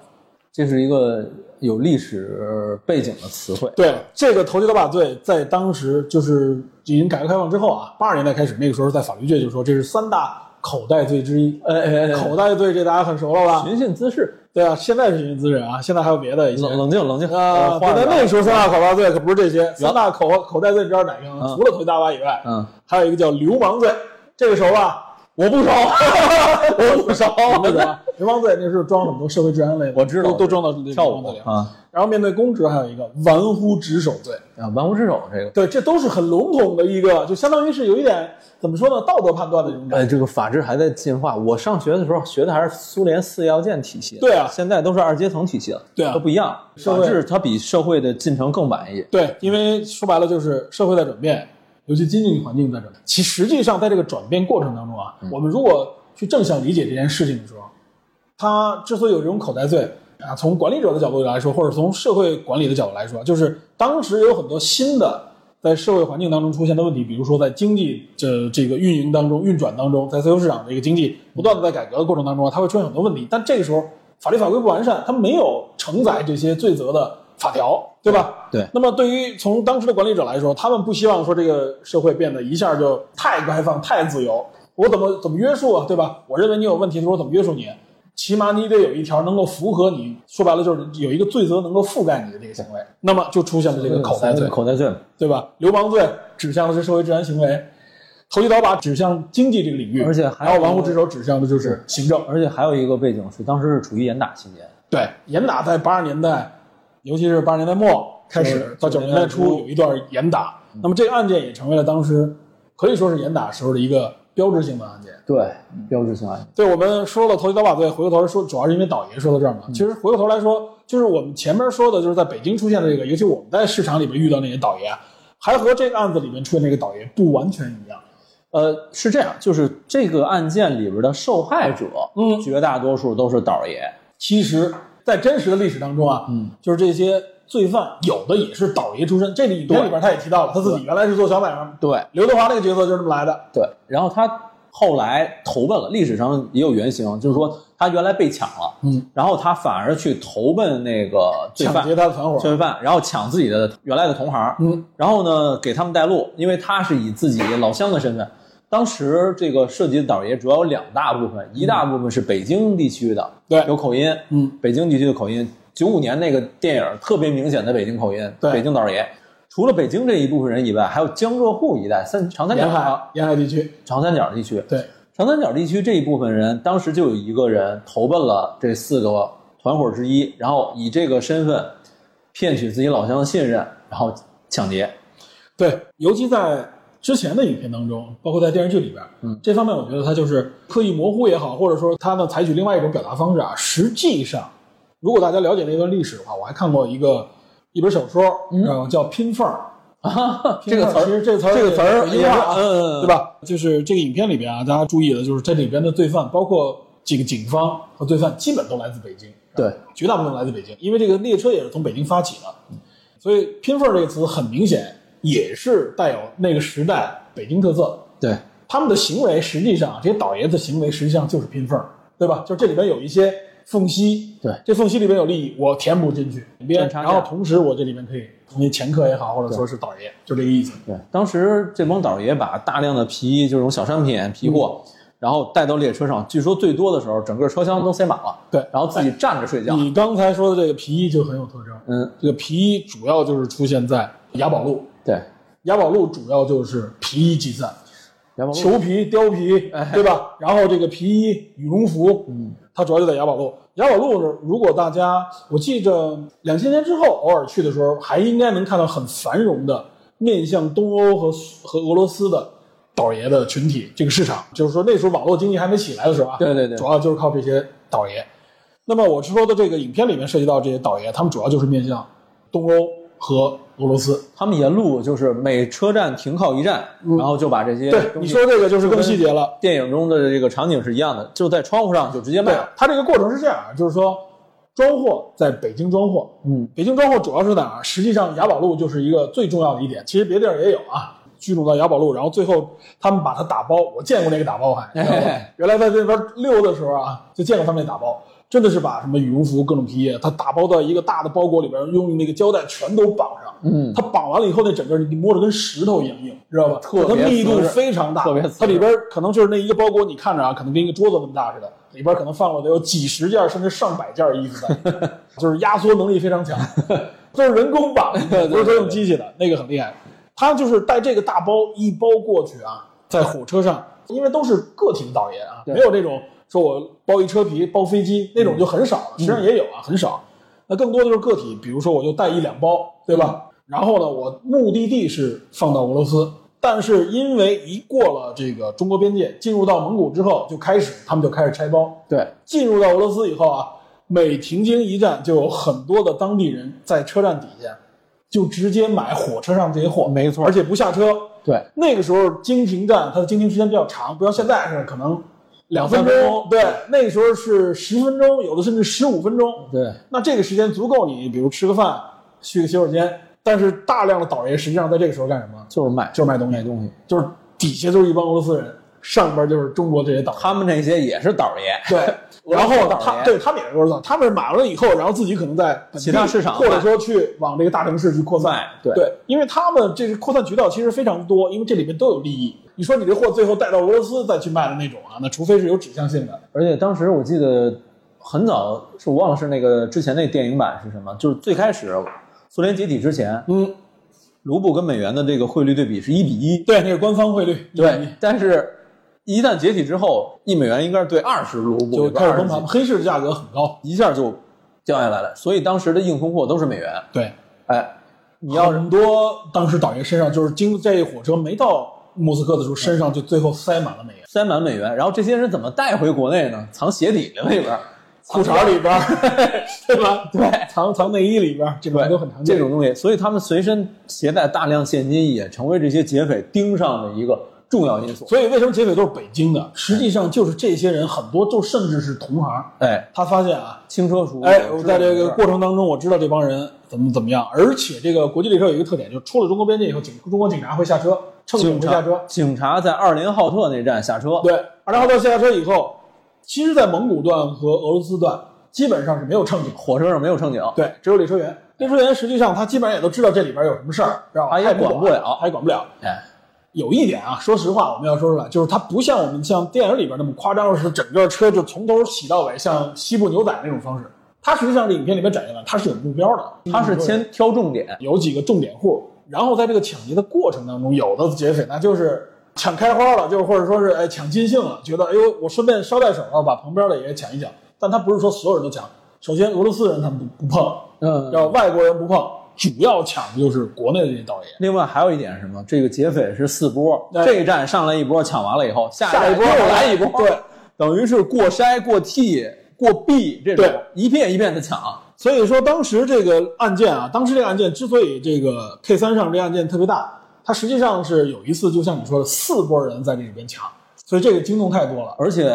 这是一个有历史背景的词汇。对这个投机倒把罪，在当时就是已经改革开放之后啊，八十年代开始，那个时候在法律界就说这是三大口袋罪之一。哎哎哎，口袋罪这大家很熟了吧？寻衅滋事，对啊，现在是寻衅滋事啊，现在还有别的一些冷冷静冷静啊。在那个时候三大口袋罪可不是这些，三大口口袋罪你知道哪个除了投机倒把以外，嗯，还有一个叫流氓罪，这个熟吧？我不熟，我不熟，我不熟。流氓罪那是装很多社会治安类的，我知道都都装到这个跳舞里。啊然后面对公职还有一个玩忽职守罪，啊，玩忽职守这个，对，这都是很笼统的一个，就相当于是有一点怎么说呢，道德判断的这种感觉。哎，这个法制还在进化。我上学的时候学的还是苏联四要件体系，对啊现在都是二阶层体系了，对啊都不一样。社会法治它比社会的进程更晚一些。对，因为说白了就是社会在转变，尤其经济环境在转变。其实际上在这个转变过程当中啊，我们如果去正向理解这件事情的时候，它之所以有这种口袋罪啊，从管理者的角度来说，或者从社会管理的角度来说，就是当时有很多新的在社会环境当中出现的问题，比如说在经济这这个运营当中、运转当中，在自由市场这个经济不断的在改革的过程当中啊，它会出现很多问题。但这个时候法律法规不完善，它没有承载这些罪责的法条，对吧？对那么对于从当时的管理者来说，他们不希望说这个社会变得一下就太开放、太自由，我怎么怎么约束啊，对吧？我认为你有问题的时候，我怎么约束你？起码你得有一条能够符合你，说白了就是有一个罪责能够覆盖你的这个行为，那么就出现了这个口袋罪，口袋罪，对吧？流氓罪指向的是社会治安行为，投机倒把指向经济这个领域，而且还有还有玩忽职守指向的就是行政。而且还有一个背景是，当时是处于严打期间，对，严打在八十年代，尤其是八十年代末开始到九十年代初有一段严打。那么这个案件也成为了当时可以说是严打时候的一个标志性的案件。对，标志性案件。对我们说了投机倒把罪，回过头来说，主要是因为倒爷说到这儿嘛。其实回过头来说，就是我们前面说的，就是在北京出现的这个，尤其我们在市场里面遇到那些倒爷啊，还和这个案子里面出现那个倒爷不完全一样。呃，是这样，就是这个案件里边的受害者，嗯绝大多数都是倒爷。其实，在真实的历史当中啊，嗯，就是这些罪犯有的也是倒爷出身。这里影片里边他也提到了，他自己原来是做小买卖，对刘德华那个角色就是这么来的。对，然后他后来投奔了，历史上也有原型，就是说他原来被抢了，嗯，然后他反而去投奔那个罪犯抢犯，劫他的团伙，罪犯，然后抢自己的原来的同行，嗯，然后呢给他们带路，因为他是以自己老乡的身份。当时这个涉及的倒爷主要有两大部分，一大部分是北京地区的，对有口音，嗯，北京地区的口音。九五年那个电影特别明显的北京口音，对北京倒爷。除了北京这一部分人以外，还有江浙沪一带、三长三角沿海沿海地区，长三角地区，对，长三角地区这一部分人，当时就有一个人投奔了这四个团伙之一，然后以这个身份骗取自己老乡的信任，然后抢劫。对，尤其在之前的影片当中，包括在电视剧里边，嗯，这方面我觉得他就是刻意模糊也好，或者说他呢采取另外一种表达方式啊。实际上，如果大家了解那段历史的话，我还看过一个一本小说，嗯，叫《拼缝儿》。啊，这个词其实这词儿这个词儿嗯对吧？就是这个影片里边啊，大家注意的就是这里边的罪犯，包括几个警方和罪犯，基本都来自北京，对，绝大部分来自北京，因为这个列车也是从北京发起的，所以“拼缝儿”这个词很明显也是带有那个时代北京特色。对，他们的行为实际上，这些倒爷的行为实际上就是拼缝儿，对吧？就是这里边有一些缝隙，对这缝隙里边有利益，我填补进去然后同时我这里面可以成为掮客也好，或者说是倒爷，就这个意思。对，当时这帮倒爷把大量的皮衣，就这种小商品、皮货，然后带到列车上，据说最多的时候，整个车厢都塞满了。对然后自己站着睡觉。你刚才说的这个皮衣就很有特征，嗯，这个皮衣主要就是出现在雅宝路，对，雅宝路主要就是皮衣集散，裘皮、貂皮，对吧？然后这个皮衣、羽绒服，嗯，它主要就在雅宝路。雅宝路呢，如果大家我记着两千年之后偶尔去的时候，还应该能看到很繁荣的面向东欧和和俄罗斯的倒爷的群体这个市场。就是说那时候网络经济还没起来的时候啊，对对对主要就是靠这些倒爷。那么我说的这个影片里面涉及到这些倒爷，他们主要就是面向东欧和俄罗斯。他们沿路就是每车站停靠一站，然后就把这些嗯对你说这个就是更细节了。电影中的这个场景是一样的，就在窗户上就直接卖了。，它这个过程是这样，就是说装货在北京装货，嗯，北京装货主要是哪儿？实际上雅宝路就是一个最重要的一点，其实别地儿也有啊。聚拢到雅宝路，然后最后他们把它打包，我见过那个打包还，原来在那边溜的时候啊，就见过他们那打包，真的是把什么羽绒服、各种皮衣，它打包到一个大的包裹里边，用那个胶带全都绑上。嗯，它绑完了以后，那整个你摸着跟石头一样硬，知道吧？特别它密度非常大，特别它里边可能就是那一个包裹，你看着啊，可能跟一个桌子那么大似的，里边可能放了得有几十件甚至上百件衣服在，就是压缩能力非常强，就是人工绑的，不是说用机器的，那个很厉害。他就是带这个大包一包过去啊，在火车上，因为都是个体的导演啊，没有那种说我包一车皮包飞机那种就很少了，实际上也有啊，很少。那更多的就是个体，比如说我就带一两包，对吧？然后呢，我目的地是放到俄罗斯，但是因为一过了这个中国边界，进入到蒙古之后，就开始他们就开始拆包。对，进入到俄罗斯以后啊，每停经一站，就有很多的当地人在车站底下就直接买火车上这些货，没错而且不下车。对，那个时候经停站它的经停时间比较长，不像现在是可能两分钟，对，那个时候是十分钟，有的甚至十五分钟。对，那这个时间足够你，比如吃个饭，去个洗手间。但是大量的导游实际上在这个时候干什么？就是卖，就是卖东西，卖东西。就是底下就是一帮俄罗斯人，上边就是中国这些岛。他们那些也是倒爷，对，然后他对他们也是俄罗斯，他们买完了以后，然后自己可能在其他市场或者说去往这个大城市去扩散。对对，因为他们这个扩散渠道其实非常多，因为这里面都有利益。你说你这货最后带到俄罗斯再去卖的那种啊，那除非是有指向性的。而且当时我记得很早，是我忘了是那个之前那电影版是什么，就是最开始苏联解体之前，嗯，卢布跟美元的这个汇率对比是一比一，对，那是官方汇率，对，但是一旦解体之后，一美元应该是对二十卢布，就开始崩20盘，黑市的价格很高。一下就掉下来了。所以当时的硬通货都是美元。对，哎，你要是很多当时导游身上就是经这一火车没到莫斯科的时候，身上就最后塞满了美元，塞满美元，然后这些人怎么带回国内呢？藏鞋底里里边儿，裤衩里边儿，对吧？对，藏藏内衣里边儿，这种对，都很常见。这种东西，所以他们随身携带大量现金，也成为这些劫匪盯上的一个重要因素。所以为什么劫匪都是北京的？实际上就是这些人很多就甚至是同行。哎，他发现啊，轻车熟路。哎，我在这个过过程当中，我知道这帮人怎么怎么样，而且这个国际列车有一个特点，就是出了中国边界以后，警中国警察会下车，乘警会下车。警察在二林浩特那站下车，对，二连浩特下车以后，其实，在蒙古段和俄罗斯段基本上是没有乘警，火车上没有乘警，对，只有列车员。列车员实际上他基本上也都知道这里边有什么事儿，知道吧？他也管不了他也管不了。哎，有一点啊，说实话，我们要说出来，就是它不像我们像电影里边那么夸张，是整个车就从头洗到尾，像西部牛仔那种方式。它实际上这影片里面展现了，它是有目标的，它是先挑重点，有几个重点户，然后在这个抢劫的过程当中，有的劫匪那就是抢开花了，就是或者说是哎抢尽兴了，觉得哎呦我顺便捎带手啊把旁边的也抢一抢，但他不是说所有人都抢，首先俄罗斯人他们不不碰，嗯，要外国人不碰，主要抢的就是国内的这些导演。另外还有一点是什么？这个劫匪是四波，哎这一站上来一波，抢完了以后，下下一波又来一波，对，等于是过筛、过 T、过 B 这种对一片一片的抢。所以说，当时这个案件啊，当时这个案件之所以这个 K 三上这个案件特别大，它实际上是有一次，就像你说的，四波人在这里边抢，所以这个惊动太多了。而且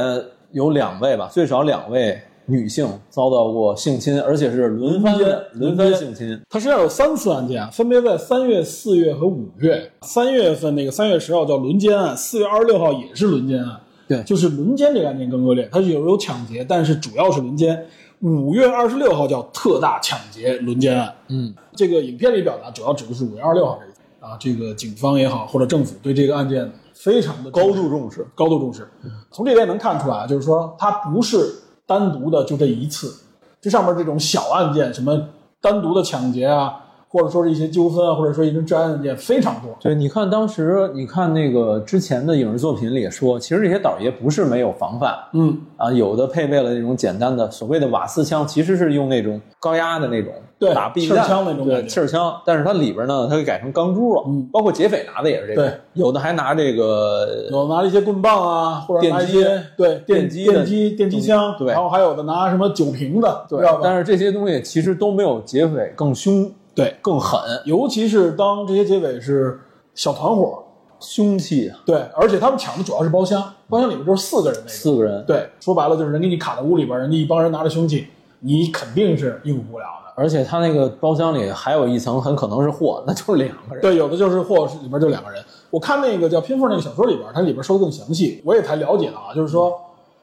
有两位吧，最少两位女性遭到过性侵，而且是轮番的轮番性侵。它实际上有三次案件啊，分别在三月、四月和五月。三月份那个三月十号叫轮奸案，四月二十六号也是轮奸案。对就是轮奸这个案件更恶劣，它是有有抢劫，但是主要是轮奸。五月二十六号叫特大抢劫轮奸案，嗯，这个影片里表达主要指的是五月二十六号这一天啊，这个警方也好或者政府对这个案件非常的高度重视。高度重视。从这边能看出来，就是说它不是单独的就这一次，这上面这种小案件，什么单独的抢劫啊，或者说是一些纠纷啊，或者说一些治安案件非常多。对，你看当时，你看那个之前的影视作品里也说，其实这些倒爷不是没有防范嗯，啊，有的配备了那种简单的所谓的瓦斯枪，其实是用那种高压的那种对打避弹气儿枪那种对气儿枪，但是它里边呢，它给改成钢珠了，嗯包括劫匪拿的也是这个，对，有的还拿这个有拿了一些棍棒啊，或者拿一电些对电电击电击电击枪，对然后还有的拿什么酒瓶子，对？但是这些东西其实都没有劫匪更凶，对，更狠，尤其是当这些劫匪是小团伙，凶器啊，对，而且他们抢的主要是包厢，包厢里面就是四个人那个。四个人，对，说白了就是人给你卡在屋里边，人家一帮人拿着凶器，你肯定是应付不了的。而且他那个包厢里还有一层很可能是货，那就是两个人，对，有的就是货里边就两个人。我看那个叫《拼缝》那个小说里边，它里边说的更详细，我也才了解了啊，就是说，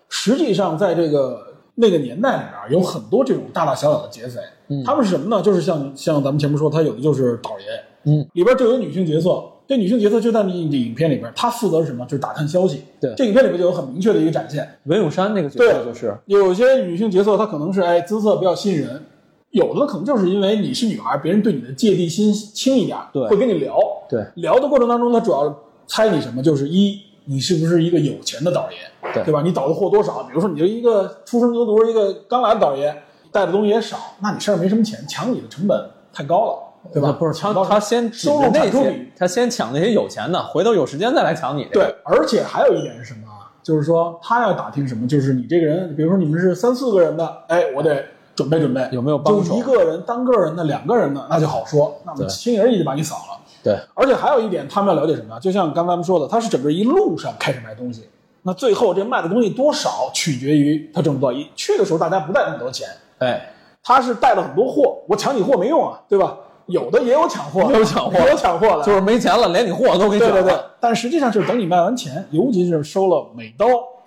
实际上在这个那个年代里边，有很多这种大大小小的劫匪，他们是什么呢？就是像像咱们前面说，他有的就是倒爷，嗯，里边就有女性角色。这女性角色就在你的影片里边，她负责是什么？就是打探消息。对这影片里边就有很明确的一个展现。文咏珊那个角色对就是，有些女性角色，她可能是哎姿色比较吸引人，有的可能就是因为你是女孩，别人对你的芥蒂心轻一点，对会跟你聊。对聊的过程当中，他主要猜你什么？就是一，你是不是一个有钱的导爷，对对吧？你导的货多少？比如说你就一个出生牛犊，一个刚来的导爷，带的东西也少，那你身上没什么钱，抢你的成本太高了，对吧？不是他抢他先收入着那些他先抢那些有钱的，回头有时间再来抢你。对，而且还有一点是什么啊？就是说他要打听什么，就是你这个人，比如说你们是三四个人的，哎，我得准备准备，有没有帮手就一个人、单个人的、两个人的，那就好说，那么对轻而易举把你扫了。对而且还有一点，他们要了解什么？就像刚才咱们说的，他是整个一路上开始卖东西，那最后这卖的东西多少取决于他挣不到。一去的时候大家不带那么多钱，哎，他是带了很多货，我抢你货没用啊，对吧？有的也有抢货有抢货也有抢货的，就是没钱了，连你货都给对对对抢了。。但实际上就是等你卖完钱，尤其是收了美刀，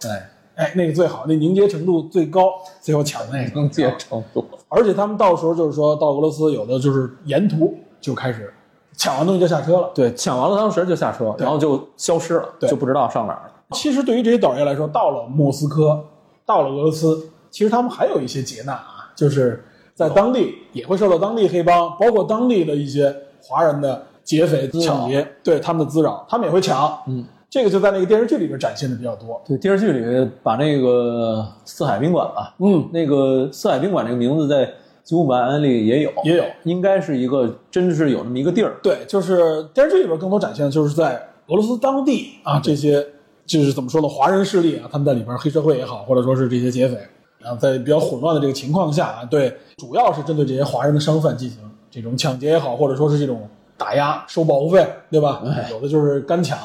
哎，哎，那个最好，那凝结程度最高，最后抢那个。凝结程度。而且他们到时候就是说到俄罗斯，有的就是沿途就开始抢完东西就下车了。对，抢完了当时就下车，然后就消失了，对就不知道上哪儿了。其实对于这些倒爷来说，到了莫斯科，到了俄罗斯，其实他们还有一些劫难啊，就是在当地也会受到当地黑帮，包括当地的一些华人的劫匪抢劫，对他们的滋扰，他们也会抢。嗯，这个就在那个电视剧里边展现的比较多。对，电视剧里把那个四海宾馆吧，嗯，那个四海宾馆这个名字在《九五版案》里也有，也有。应该是一个真是有那么一个地儿。对，就是电视剧里边更多展现的就是在俄罗斯当地啊，这些就是怎么说呢，华人势力啊，他们在里边黑社会也好，或者说是这些劫匪，然后在比较混乱的这个情况下啊，对，主要是针对这些华人的商贩进行这种抢劫也好，或者说是这种打压、收保护费，对吧？有的就是干抢，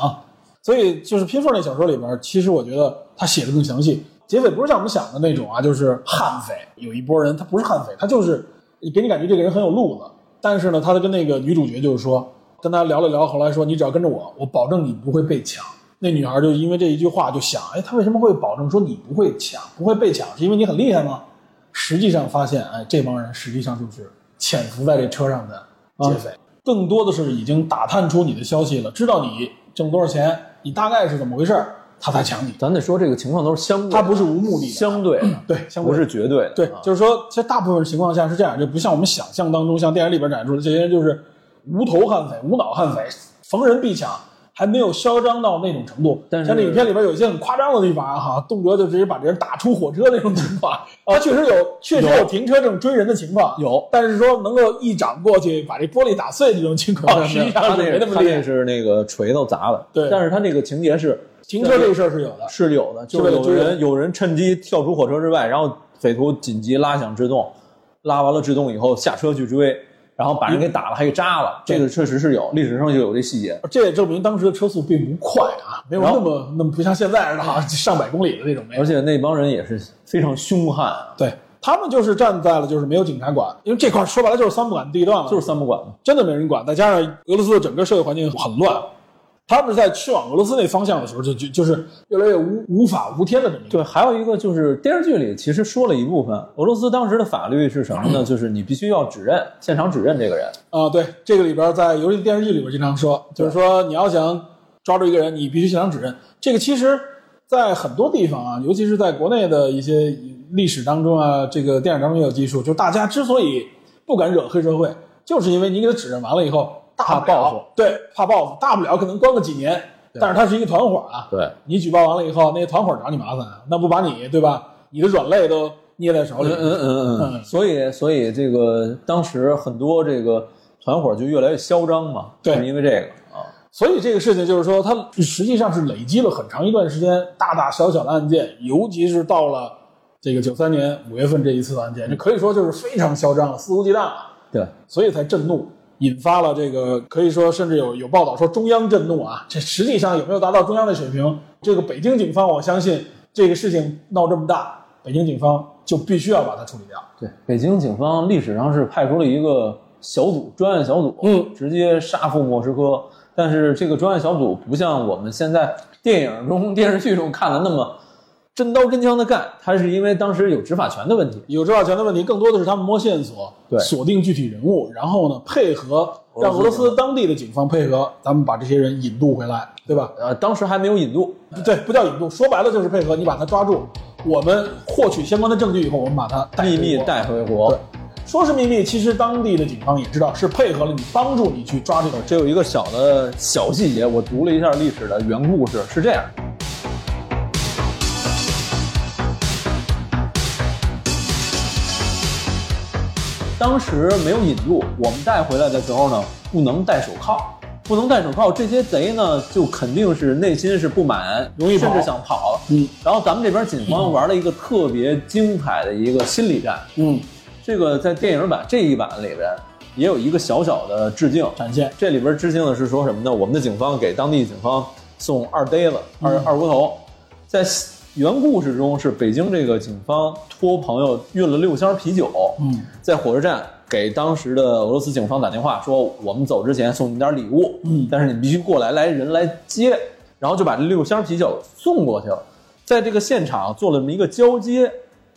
所以就是拼缝那小说里边，其实我觉得他写的更详细。劫匪不是像我们想的那种啊，就是悍匪，有一波人他不是悍匪，他就是给你感觉这个人很有路子，但是呢，他跟那个女主角就是说，跟他聊了聊，后来说你只要跟着我，我保证你不会被抢。那女孩就因为这一句话就想，哎，他为什么会保证说你不会抢，不会被抢？是因为你很厉害吗？实际上发现，哎，这帮人实际上就是潜伏在这车上的劫匪，更多的是已经打探出你的消息了，知道你挣多少钱，你大概是怎么回事儿，他才抢你。咱得说这个情况都是相对的，他不是无目的的，相对的，对，相对不是绝对的。对啊，就是说，其实大部分情况下是这样，就不像我们想象当中，像电影里边展出的这些人就是无头悍匪、无脑悍匪，逢人必抢，还没有嚣张到那种程度。但是像这影片里边有一些很夸张的地方啊，哈，动辄就直接把这人打出火车那种情况。他 确实有，确实有停车这种追人的情况，有但是说能够一掌过去把这玻璃打碎这种情况，实际上没那么厉害。是那个锤头砸的，对但是他那个情节是停车这个事儿是有的，是有的，就是有人人有人趁机跳出火车之外，然后匪徒紧急拉响制动，拉完了制动以后下车去追，然后把人给打了，还给扎了，这个确实是有，历史上就有这细节。这也证明当时的车速并不快啊，没有那么那么不像现在似的哈，上百公里的那种没有而。且那帮人也是非常凶悍啊，对他们就是站在了就是没有警察管，因为这块儿说白了就是三不管地段了，就是三不管嘛。真的没人管，再加上俄罗斯的整个社会环境很乱，他们在去往俄罗斯那方向的时候，就就就是越来越无无法无天的这么一个。对，还有一个就是电视剧里其实说了一部分，俄罗斯当时的法律是什么呢？就是你必须要指认，现场指认这个人。啊，对，这个里边在尤其电视剧里边经常说，就是说你要想抓住一个人，你必须现场指认。这个其实，在很多地方啊，尤其是在国内的一些历史当中啊，这个电影当中也有记述，就大家之所以不敢惹黑社会，就是因为你给他指认完了以后，大不了怕报复，对，怕报复，大不了可能关个几年，但是他是一个团伙啊，对，你举报完了以后，那些团伙找你麻烦，那不把你对吧？你的软肋都捏在手里，嗯嗯嗯嗯，所以所以这个当时很多这个团伙就越来越嚣张嘛，对是因为这个啊，所以这个事情就是说，它实际上是累积了很长一段时间大大小小的案件，尤其是到了这个九三年五月份这一次的案件，这可以说就是非常嚣张了，肆无忌惮了，对，所以才震怒，引发了这个可以说甚至有有报道说中央震怒啊，这实际上有没有达到中央的水平？这个北京警方，我相信这个事情闹这么大，北京警方就必须要把它处理掉。对，北京警方历史上是派出了一个小组，专案小组，嗯，直接杀赴莫斯科。但是这个专案小组不像我们现在电影中、电视剧中看的那么真刀真枪的干，他是因为当时有执法权的问题。有执法权的问题，更多的是他们摸线索，对锁定具体人物，然后呢配合让俄罗斯当地的警方配合，咱们把这些人引渡回来，对吧？呃，当时还没有引渡，对，不叫引渡，说白了就是配合，你把他抓住，我们获取相关的证据以后，我们把他秘密带回国对。说是秘密，其实当地的警方也知道是配合了你，帮助你去抓这个人。这有一个小的小细节，我读了一下历史的原故事，是这样。当时没有引入，我们带回来的时候呢，不能戴手铐，不能戴手铐，这些贼呢就肯定是内心是不满，容易甚至想跑。嗯。然后咱们这边警方玩了一个特别精彩的一个心理战，嗯，这个在电影版这一版里边也有一个小小的致敬，展现。这里边致敬的是说什么呢？我们的警方给当地警方送二呆子、二二锅头，在原故事中是北京这个警方托朋友运了六箱啤酒，嗯，在火车站给当时的俄罗斯警方打电话说，我们走之前送你点礼物，嗯。但是你必须过来，来人来接，然后就把这六箱啤酒送过去了，在这个现场做了这么一个交接，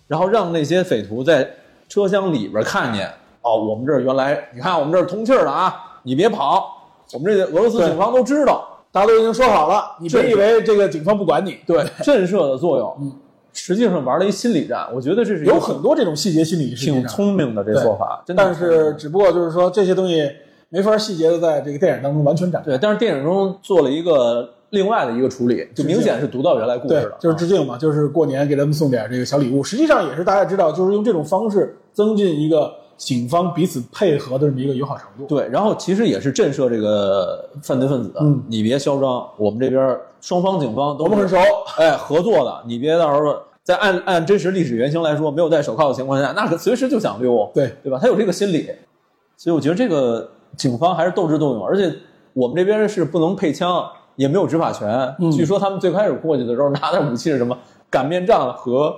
然后让那些匪徒在车厢里边看见，哦，我们这儿原来你看我们这儿通气儿了啊，你别跑，我们这俄罗斯警方都知道，大家都已经说好了，你别以为这个警方不管你，对震慑的作用，嗯，实际上玩了一心理战，我觉得这是有很多这种细节心理是挺聪明的这做法，真的但是只不过就是说这些东西没法细节的在这个电影当中完全展开。对，但是电影中做了一个另外的一个处理，就明显是读到原来故事对了，，就是致敬嘛，就是过年给他们送点这个小礼物，实际上也是大家知道，就是用这种方式增进一个警方彼此配合的这么一个友好程度。对，然后其实也是震慑这个犯罪分子，嗯你别嚣张，我们这边双方警方都我们很熟，哎，合作的，你别到时候在按按真实历史原型来说，没有戴手铐的情况下，那可随时就想溜，对对吧？他有这个心理，所以我觉得这个警方还是斗智斗勇，而且我们这边是不能配枪，也没有执法权。嗯据说他们最开始过去的时候拿的武器是什么？擀面杖和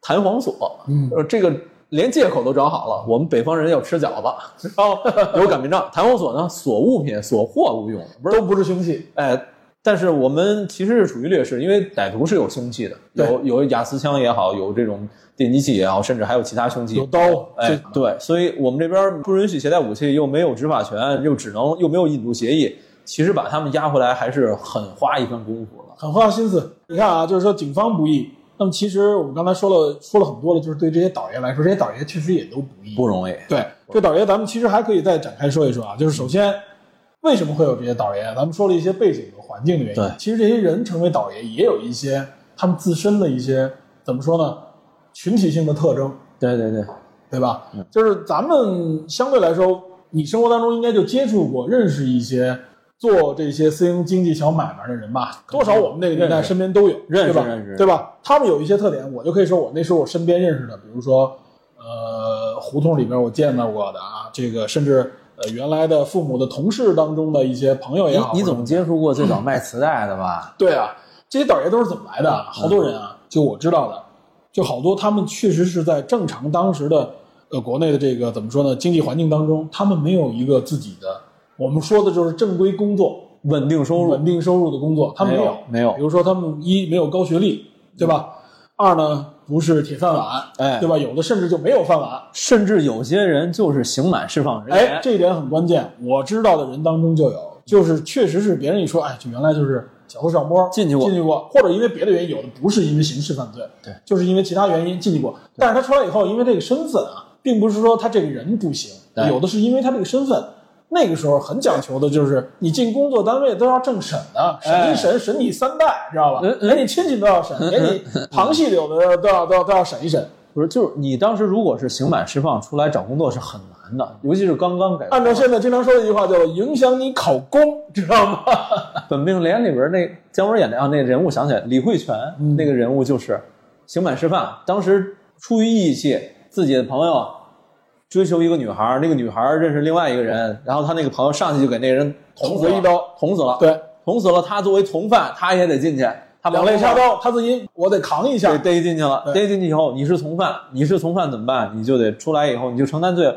弹簧锁，嗯呃，这个连借口都找好了。我们北方人要吃饺子，然后有擀面杖，弹簧锁呢锁物品、锁货物用，不是都不是凶器。哎，但是我们其实是属于劣势，因为歹徒是有凶器的，有有雅思枪也好，有这种电击器也好，甚至还有其他凶器，有刀哎，对，所以我们这边不允许携带武器，又没有执法权，又只能又没有引渡协议，其实把他们押回来还是很花一番功夫的。很花心思。你看啊，就是说警方不易，那么其实我们刚才说了说了很多的，就是对这些倒爷来说，这些倒爷确实也都不易。不容易，对，这倒爷咱们其实还可以再展开说一说啊，就是首先为什么会有这些倒爷？咱们说了一些背景和环境的原因。对其实这些人成为倒爷也有一些他们自身的一些怎么说呢，群体性的特征，对对对，对吧？就是咱们相对来说，你生活当中应该就接触过、认识一些做这些私营经济小买卖的人吧？多少我们那个年代身边都有，认识对吧？认识对吧？他们有一些特点，我就可以说我那时候我身边认识的，比如说呃胡同里边我见到过的啊，这个甚至呃原来的父母的同事当中的一些朋友也好，你你总接触过最早卖磁带的吧？对啊，这些倒爷都是怎么来的啊？好多人啊，就我知道的，就好多他们确实是在正常当时的呃国内的这个怎么说呢经济环境当中，他们没有一个自己的，我们说的就是正规工作，稳定收入稳定收入的工作，他们没有有，没有比如说他们一没有高学历，对吧？二呢不是铁饭碗，哎对吧？有的甚至就没有饭碗。甚至有些人就是刑满释放人员。哎，这一点很关键。我知道的人当中就有，就是确实是别人一说，哎，就原来就是小偷小摸进去过进去过，或者因为别的原因，有的不是因为刑事犯罪，对，就是因为其他原因进去过。但是他出来以后，因为这个身份啊，并不是说他这个人不行，对有的是因为他这个身份。那个时候很讲求的就是，你进工作单位都要政审的，审一审，审你三代，知道吧？连你亲戚都要审，连你旁系有的都要都要都要审一审。不是，就是你当时如果是刑满释放出来找工作是很难的，尤其是刚刚改。按照现在经常说的一句话，叫影响你考公，知道吗？本命年里边那姜文演的啊，那人物想起来，李慧泉、嗯那个人物就是刑满释放，当时出于义气，自己的朋友追求一个女孩，那个女孩认识另外一个人，然后他那个朋友上去就给那个人捅死了一刀，捅死了，，对，捅死了。他作为从犯，他也得进去，他两肋插刀，他自己我得扛一下给。逮进去了，逮进去以后，你是从犯，你是从犯怎么办？你就得出来以后，你就承担罪。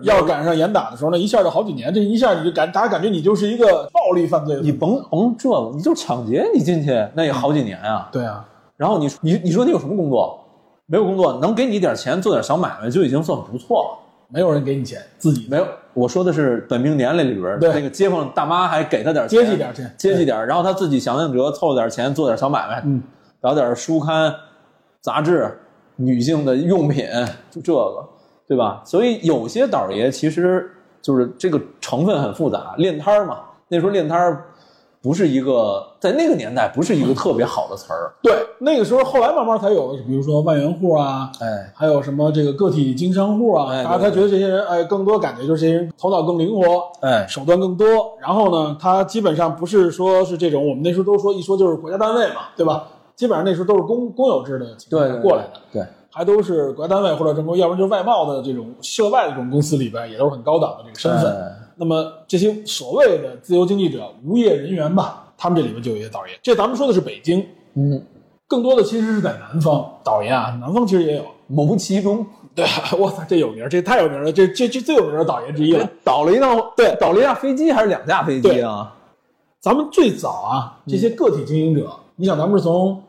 要赶上严打的时候那，一下就好几年，这一下你就感，大家感觉你就是一个暴力犯罪。你甭甭这了，你就抢劫，你进去那也好几年啊。对啊，然后你你你说你有什么工作？没有工作，能给你点钱做点小买卖就已经算不错了。没有人给你钱，自己没有，我说的是本命年里里边对那个街坊大妈还给他点钱接济点钱，接济点，然后他自己想想辙，凑点钱做点小买卖，嗯，找点书刊、杂志、女性的用品，就这个，对吧？所以有些倒爷其实就是这个成分很复杂，练摊儿嘛，那时候练摊儿不是一个在那个年代不是一个特别好的词儿，对，那个时候后来慢慢才有的，比如说万元户啊，哎，还有什么这个个体经商户啊，哎大家才觉得这些人，哎，更多感觉就是这些人头脑更灵活，哎，手段更多。然后呢，他基本上不是说是这种，我们那时候都说一说就是国家单位嘛，对吧？基本上那时候都是公公有制的情况过来的，对，还都是国家单位或者什么，要不然就是外贸的这种涉外的这种公司里边，也都是很高档的这个身份。哎那么这些所谓的自由经济者、无业人员吧，他们这里面就有一些倒爷。这咱们说的是北京，嗯，更多的其实是在南方倒爷啊，南方其实也有。谋其中 对，我操，这有名儿，这太有名了，这这这最有名的倒爷之一了。倒了一趟，对，倒了一架飞机还是两架飞机啊？咱们最早啊，这些个体经营者，你想，咱们是从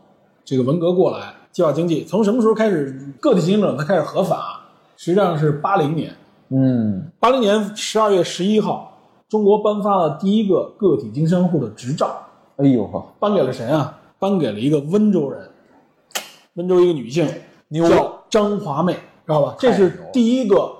这个文革过来，计划经济，从什么时候开始个体经营者才开始合法？实际上是八零年，嗯，八零年十二月十一号，中国颁发了第一个个体经商户的执照，哎呦呵，颁给了谁啊？颁给了一个温州人，温州一个女性，牛叫张华妹，知道吧？这是第一个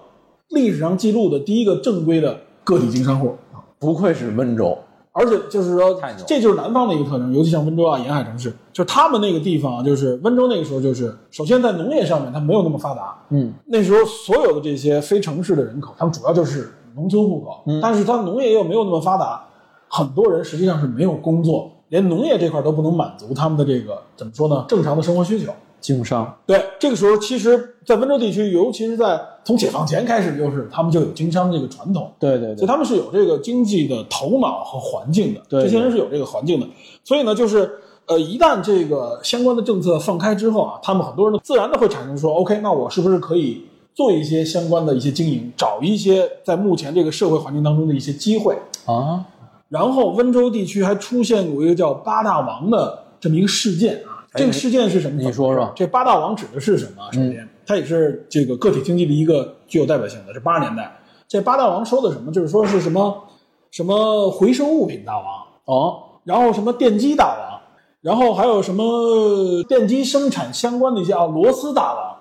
历史上记录的第一个正规的个体经商户。不愧是温州，而且就是说这就是南方的一个特征，尤其像温州啊、沿海城市，就是他们那个地方啊，就是温州那个时候，就是首先在农业上面它没有那么发达，嗯，那时候所有的这些非城市的人口，他们主要就是农村户口，嗯。但是他农业又没有那么发达，很多人实际上是没有工作，连农业这块都不能满足他们的这个怎么说呢，正常的生活需求。经商，对，这个时候其实，在温州地区，尤其是在从解放前开始，就是他们就有经商这个传统，对对对所以他们是有这个经济的头脑和环境的，对这些人是有这个环境的。所以呢，就是呃，一旦这个相关的政策放开之后啊，他们很多人自然的会产生说，OK，那我是不是可以做一些相关的一些经营，找一些在目前这个社会环境当中的一些机会。啊，然后温州地区还出现过一个叫八大王的这么一个事件啊。哎这个事件是什么？你说说这八大王指的是什么？首先，它也是这个个体经济的一个具有代表性的，是八十年代。这八大王说的什么？就是说是什么什么回收物品大王，哦，然后什么电机大王，然后还有什么电机生产相关的一些啊螺丝大王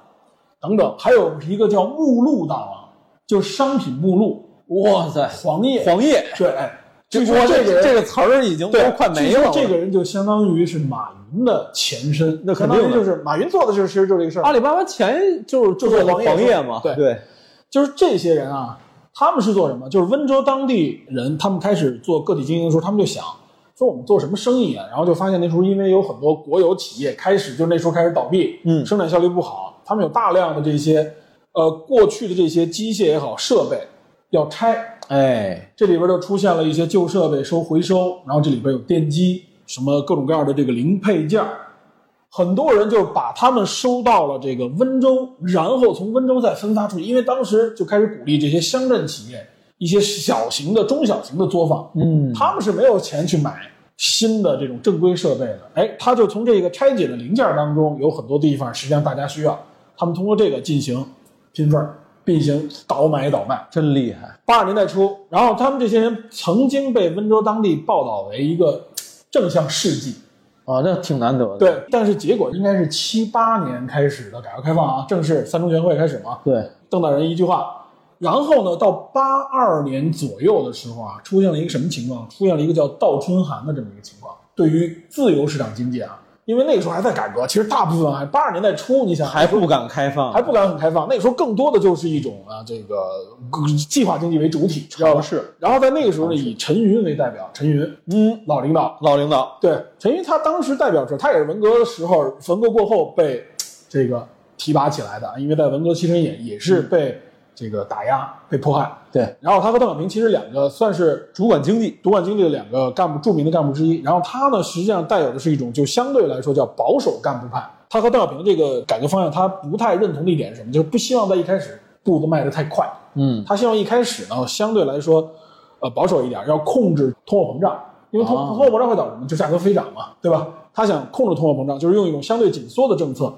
等等，还有一个叫目录大王，就是商品目录，哇塞，黄页，黄页，对，据说这个这个词儿已经都，快没了。据说这个人就相当于是马云的前身，那肯定就是马云做的事，其实就是这个事儿。阿里巴巴前就是就做的黄页嘛，对对，就是这些人啊，他们是做什么？就是温州当地人，他们开始做个体经营的时候，他们就想说我们做什么生意啊？然后就发现那时候因为有很多国有企业开始就那时候开始倒闭，嗯生产效率不好，他们有大量的这些呃过去的这些机械也好设备要拆，哎，这里边就出现了一些旧设备收回收，然后这里边有电机，什么各种各样的这个零配件儿很多人就把他们收到了这个温州，然后从温州再分发出去，因为当时就开始鼓励这些乡镇企业一些小型的、中小型的作坊，嗯他们是没有钱去买新的这种正规设备的。哎，他就从这个拆解的零件当中，有很多地方实际上大家需要，他们通过这个进行拼缝儿，并行倒买倒卖。真厉害，八十年代初，然后他们这些人曾经被温州当地报道为一个正向事迹，啊，那挺难得的。对，但是结果应该是七八年开始的改革开放啊，正式三中全会开始嘛，对，邓大人一句话，然后呢，到八二年左右的时候啊，出现了一个什么情况？出现了一个叫倒春寒的这么一个情况。对于自由市场经济啊，因为那个时候还在改革，其实大部分还八十年代初，你想还不敢开放，还不敢很开放，那个时候更多的就是一种啊，这个计划经济为主体，知道吧？是。然后在那个时候呢，以陈云为代表，陈云，嗯，老领导，老领导，对，陈云他当时代表着，他也是文革的时候，文革过后被这个提拔起来的，因为在文革期间也也是被这个打压、被迫害。对，然后他和邓小平其实两个算是主管经济，主管经济的两个干部，著名的干部之一。然后他呢，实际上带有的是一种就相对来说叫保守干部派。他和邓小平这个改革方向，他不太认同的一点是什么？就是不希望在一开始步子迈得太快。嗯，他希望一开始呢，相对来说，呃，保守一点，要控制通货膨胀，因为通、哦通货膨胀会导致什么？就价格飞涨嘛，对吧？他想控制通货膨胀，就是用一种相对紧缩的政策，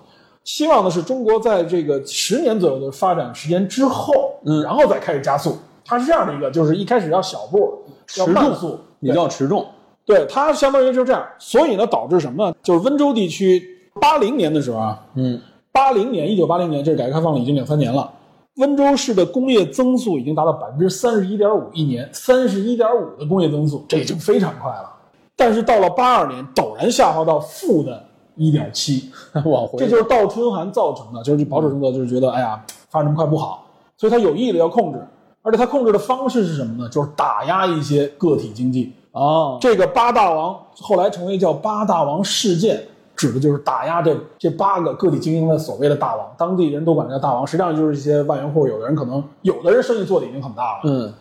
希望的是中国在这个十年左右的发展时间之后，嗯然后再开始加速。它是这样的一个，就是一开始要小步，要慢速，比较持重，对，它相当于就是这样，所以呢，导致什么呢？就是温州地区八零年的时候啊，嗯，八零年，一九八零年，这是改革开放了已经两三年了。温州市的工业增速已经达到百分之三十一点五，一年三十一点五的工业增速，这已经非常快了。但是到了八二年，陡然下滑到负的一点七，往回，这就是倒春寒造成的，就是保守政策就是觉得，哎呀，发展这么快不好，所以他有意的要控制，而且他控制的方式是什么呢？就是打压一些个体经济。哦，这个八大王后来成为叫八大王事件，指的就是打压这这八个个体经营的所谓的大王，当地人都管他叫大王，实际上就是一些万元户，有的人可能有的人生意做的已经很大了，嗯，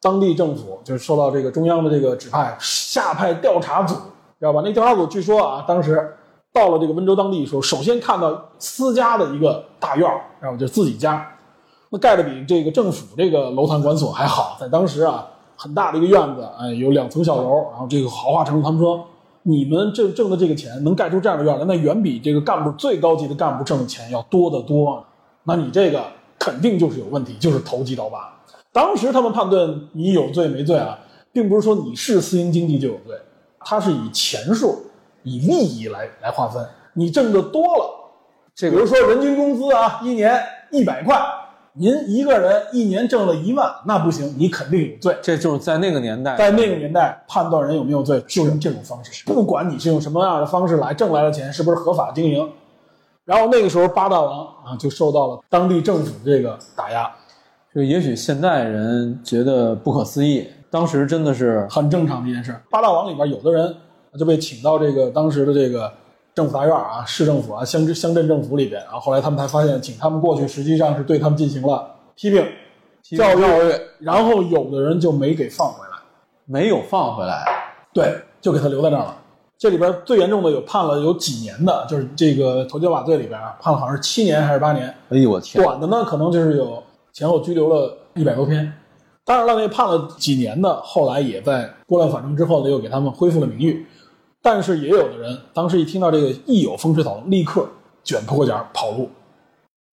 当地政府就是受到这个中央的这个指派，下派调查组，知道吧？那调查组据说啊，当时到了这个温州当地的时候，首先看到私家的一个大院儿，然后就自己家，那盖的比这个政府这个楼堂馆所还好，在当时啊，很大的一个院子，哎，有两层小楼，然后这个豪华程度，他们说。你们挣挣的这个钱能盖出这样的院来，那远比这个干部最高级的干部挣的钱要多得多。那你这个肯定就是有问题，就是投机倒把。当时他们判断你有罪没罪啊，并不是说你是私营经济就有罪，它是以钱数、以利益来来划分。你挣的多了，这比如说人均工资啊，一年一百块，您一个人一年挣了一万，那不行，你肯定有罪。这就是在那个年代，在那个年代，判断人有没有罪，就用这种方式，不管你是用什么样的方式来挣来的钱是不是合法经营。然后那个时候，八大王啊就受到了当地政府这个打压，就也许现代人觉得不可思议，当时真的是很正常的一件事。八大王里边有的人就被请到这个当时的这个政府大院啊、市政府啊、乡乡镇政府里边，然后后来他们才发现，请他们过去实际上是对他们进行了批评、教育，然后有的人就没给放回来。没有放回来，对，就给他留在那儿了。这里边最严重的有判了有几年的，就是这个投机倒把罪里边啊，判了好像是七年还是八年。哎呦我天，短的呢，可能就是有前后拘留了一百多天。当然了，那判了几年的，后来也在拨乱反正之后呢，又给他们恢复了名誉。但是也有的人当时一听到这个一有风吹草动，立刻卷铺盖卷跑路。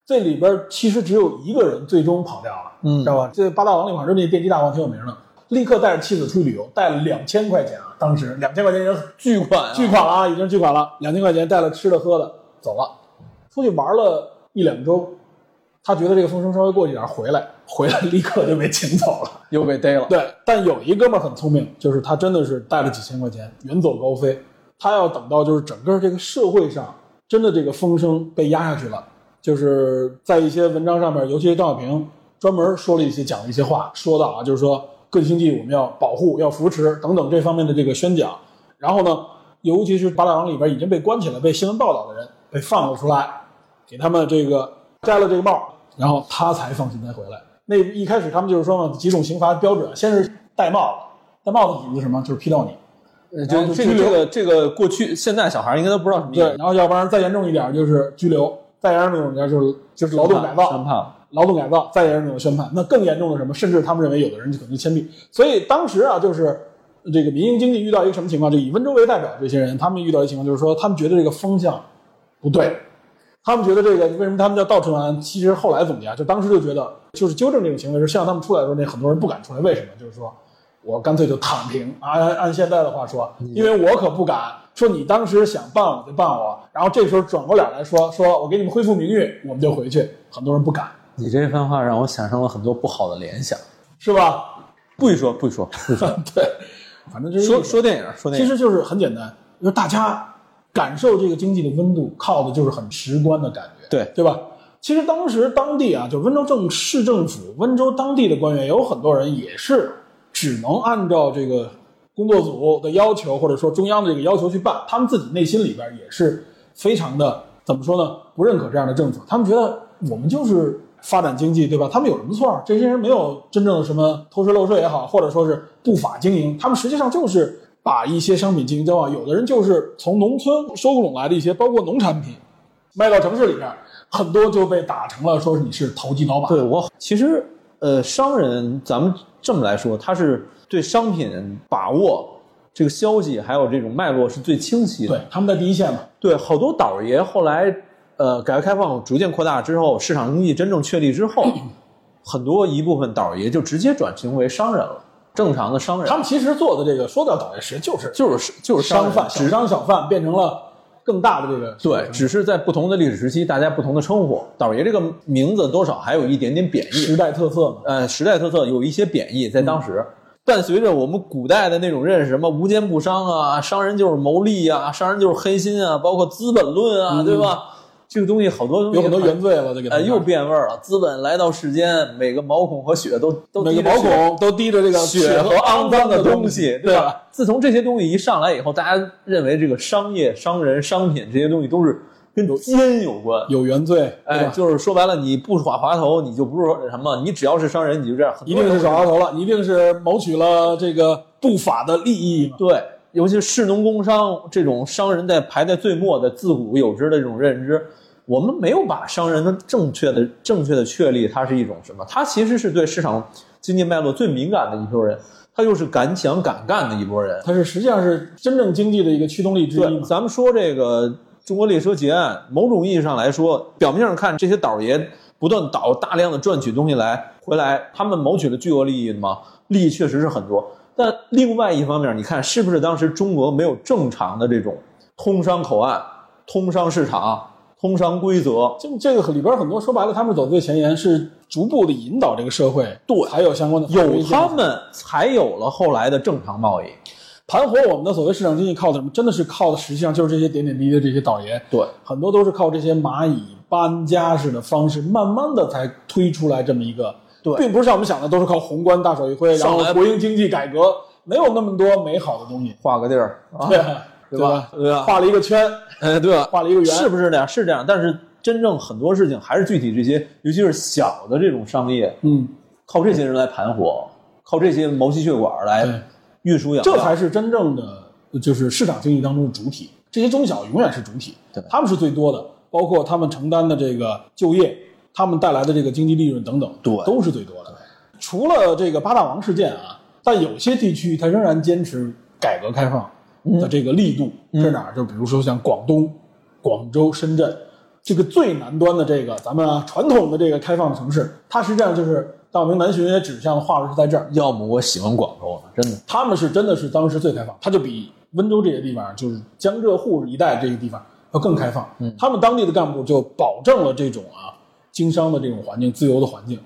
这里边其实只有一个人最终跑掉了，嗯知道吧？这八大王里好像那电击大王挺有名的，立刻带着妻子出去旅游，带了两千块钱啊，当时两千块钱已经巨款啊，巨款了啊，已经巨款了，两千块钱带了吃的喝的走了，出去玩了一两周，他觉得这个风声稍微过去点儿，回来回来立刻就被请走了。又被逮了，对，但有一哥们儿很聪明，就是他真的是带了几千块钱远走高飞，他要等到就是整个这个社会上真的这个风声被压下去了，就是在一些文章上面，尤其是邓小平专门说了一些讲了一些话，说到啊，就是说个体经济我们要保护、要扶持等等这方面的这个宣讲。然后呢，尤其是八大王里边已经被关起来、被新闻报道的人被放了出来，给他们这个摘了这个帽，然后他才放心才回来。那一开始他们就是说嘛，几种刑罚标准，先是戴帽子，戴帽子指的什么？就是批斗你。呃就这个这个这个过去现在小孩应该都不知道什么意对，思，然后要不然再严重一点就是拘留，再严重一点就是就是劳动改造，宣判，劳动改造，再严重的宣判。那更严重的什么？甚至他们认为有的人就可能枪毙。所以当时啊，就是这个民营经济遇到一个什么情况？就以温州为代表这些人，他们遇到一个情况，就是说他们觉得这个风向不对，他们觉得这个为什么他们叫倒春安？其实后来总结啊，就当时就觉得就是纠正这种行为是，像他们出来的时候，那很多人不敢出来，为什么？就是说我干脆就躺平。按按现在的话说，因为我可不敢说你当时想办我就办我，然后这时候转过脸来说说我给你们恢复名誉，我们就回去。很多人不敢，你这番话让我想上了很多不好的联想。是吧？不许说，不许说，不许说。对，反正就是说说电影，说电影。其实就是很简单，就是大家感受这个经济的温度，靠的就是很直观的感觉，对对吧？其实当时当地啊，就温州政市政府、温州当地的官员，有很多人也是只能按照这个工作组的要求，或者说中央的这个要求去办，他们自己内心里边也是非常的怎么说呢？不认可这样的政策，他们觉得我们就是发展经济，对吧？他们有什么错？这些人没有真正的什么偷税漏税也好，或者说是不法经营，他们实际上就是把一些商品进行交换。有的人就是从农村收拢来的一些，包括农产品，卖到城市里面，很多就被打成了说是你是投机倒把。对我其实呃，商人咱们这么来说，他是对商品把握这个消息还有这种脉络是最清晰的。对，他们在第一线嘛。对，好多倒爷后来，呃，改革开放逐渐扩大之后，市场经济真正确立之后，很多一部分倒爷就直接转型为商人了，正常的商人。他们其实做的这个说到倒爷，实际就是就是就是商贩、小商小贩变成了更大的这个对，只是在不同的历史时期，大家不同的称呼。倒爷这个名字多少还有一点点贬义，时代特色嘛。呃，时代特色有一些贬义，在当时。伴随着我们古代的那种认识，什么无奸不商啊，商人就是谋利啊，商人就是黑心啊，包括《资本论》啊，对吧？这个东西好多东西有很多原罪了，这个呃，又变味儿了。资本来到世间，每个毛孔和血都都每个毛孔都滴着这个血和肮脏的东西，对吧？吧？自从这些东西一上来以后，大家认为这个商业、商人、商品这些东西都是跟奸有关。有原罪，对哎，就是说白了，你不耍滑头，你就不是什么，你只要是商人，你就这样，一定是耍滑头了，一定是谋取了这个不法的利益。对，尤其是士农工商这种商人在排在最末的自古有之的这种认知，我们没有把商人的正确的正确的确立，它是一种什么？它其实是对市场经济脉络最敏感的一波人，他又是敢想敢干的一波人。他是实际上是真正经济的一个驱动力之一对，咱们说这个中国列车结案，某种意义上来说，表面上看这些倒爷不断倒大量的赚取东西来回来，他们谋取了巨额利益的吗？利益确实是很多，但另外一方面，你看是不是当时中国没有正常的这种通商口岸、通商市场、通商规则？这这个里边很多说白了，他们走最前沿，是逐步的引导这个社会，对，还有相关的有他们，才有了后来的正常贸易。盘活我们的所谓市场经济，靠的什么？真的是靠的，实际上就是这些点点滴滴的这些倒爷，对，很多都是靠这些蚂蚁搬家式的方式，慢慢的才推出来这么一个，对并不是像我们想的都是靠宏观大手一挥，然后来国营经济改革，没有那么多美好的东西，画个地儿啊，对对吧吧？？对吧？画了一个圈，哎，对吧？画了一个圆，是不是这样？是这样，但是真正很多事情还是具体这些，尤其是小的这种商业，嗯，靠这些人来盘活，靠这些毛细血管来运输养料，这才是真正的就是市场经济当中的主体。这些中小永远是主体，对他们是最多的，包括他们承担的这个就业，他们带来的这个经济利润等等，对都是最多的。除了这个八大王事件啊，但有些地区它仍然坚持改革开放的这个力度，嗯是哪儿？就比如说像广东、广州、深圳，这个最南端的这个咱们啊传统的这个开放的城市，它实际上就是大明南巡也指向的划入是在这儿。要么我喜欢广州呢，真的。他们是真的是当时最开放，他就比温州这些地方，就是江浙沪一带这些地方要更开放。嗯，他们当地的干部就保证了这种啊经商的这种环境、自由的环境。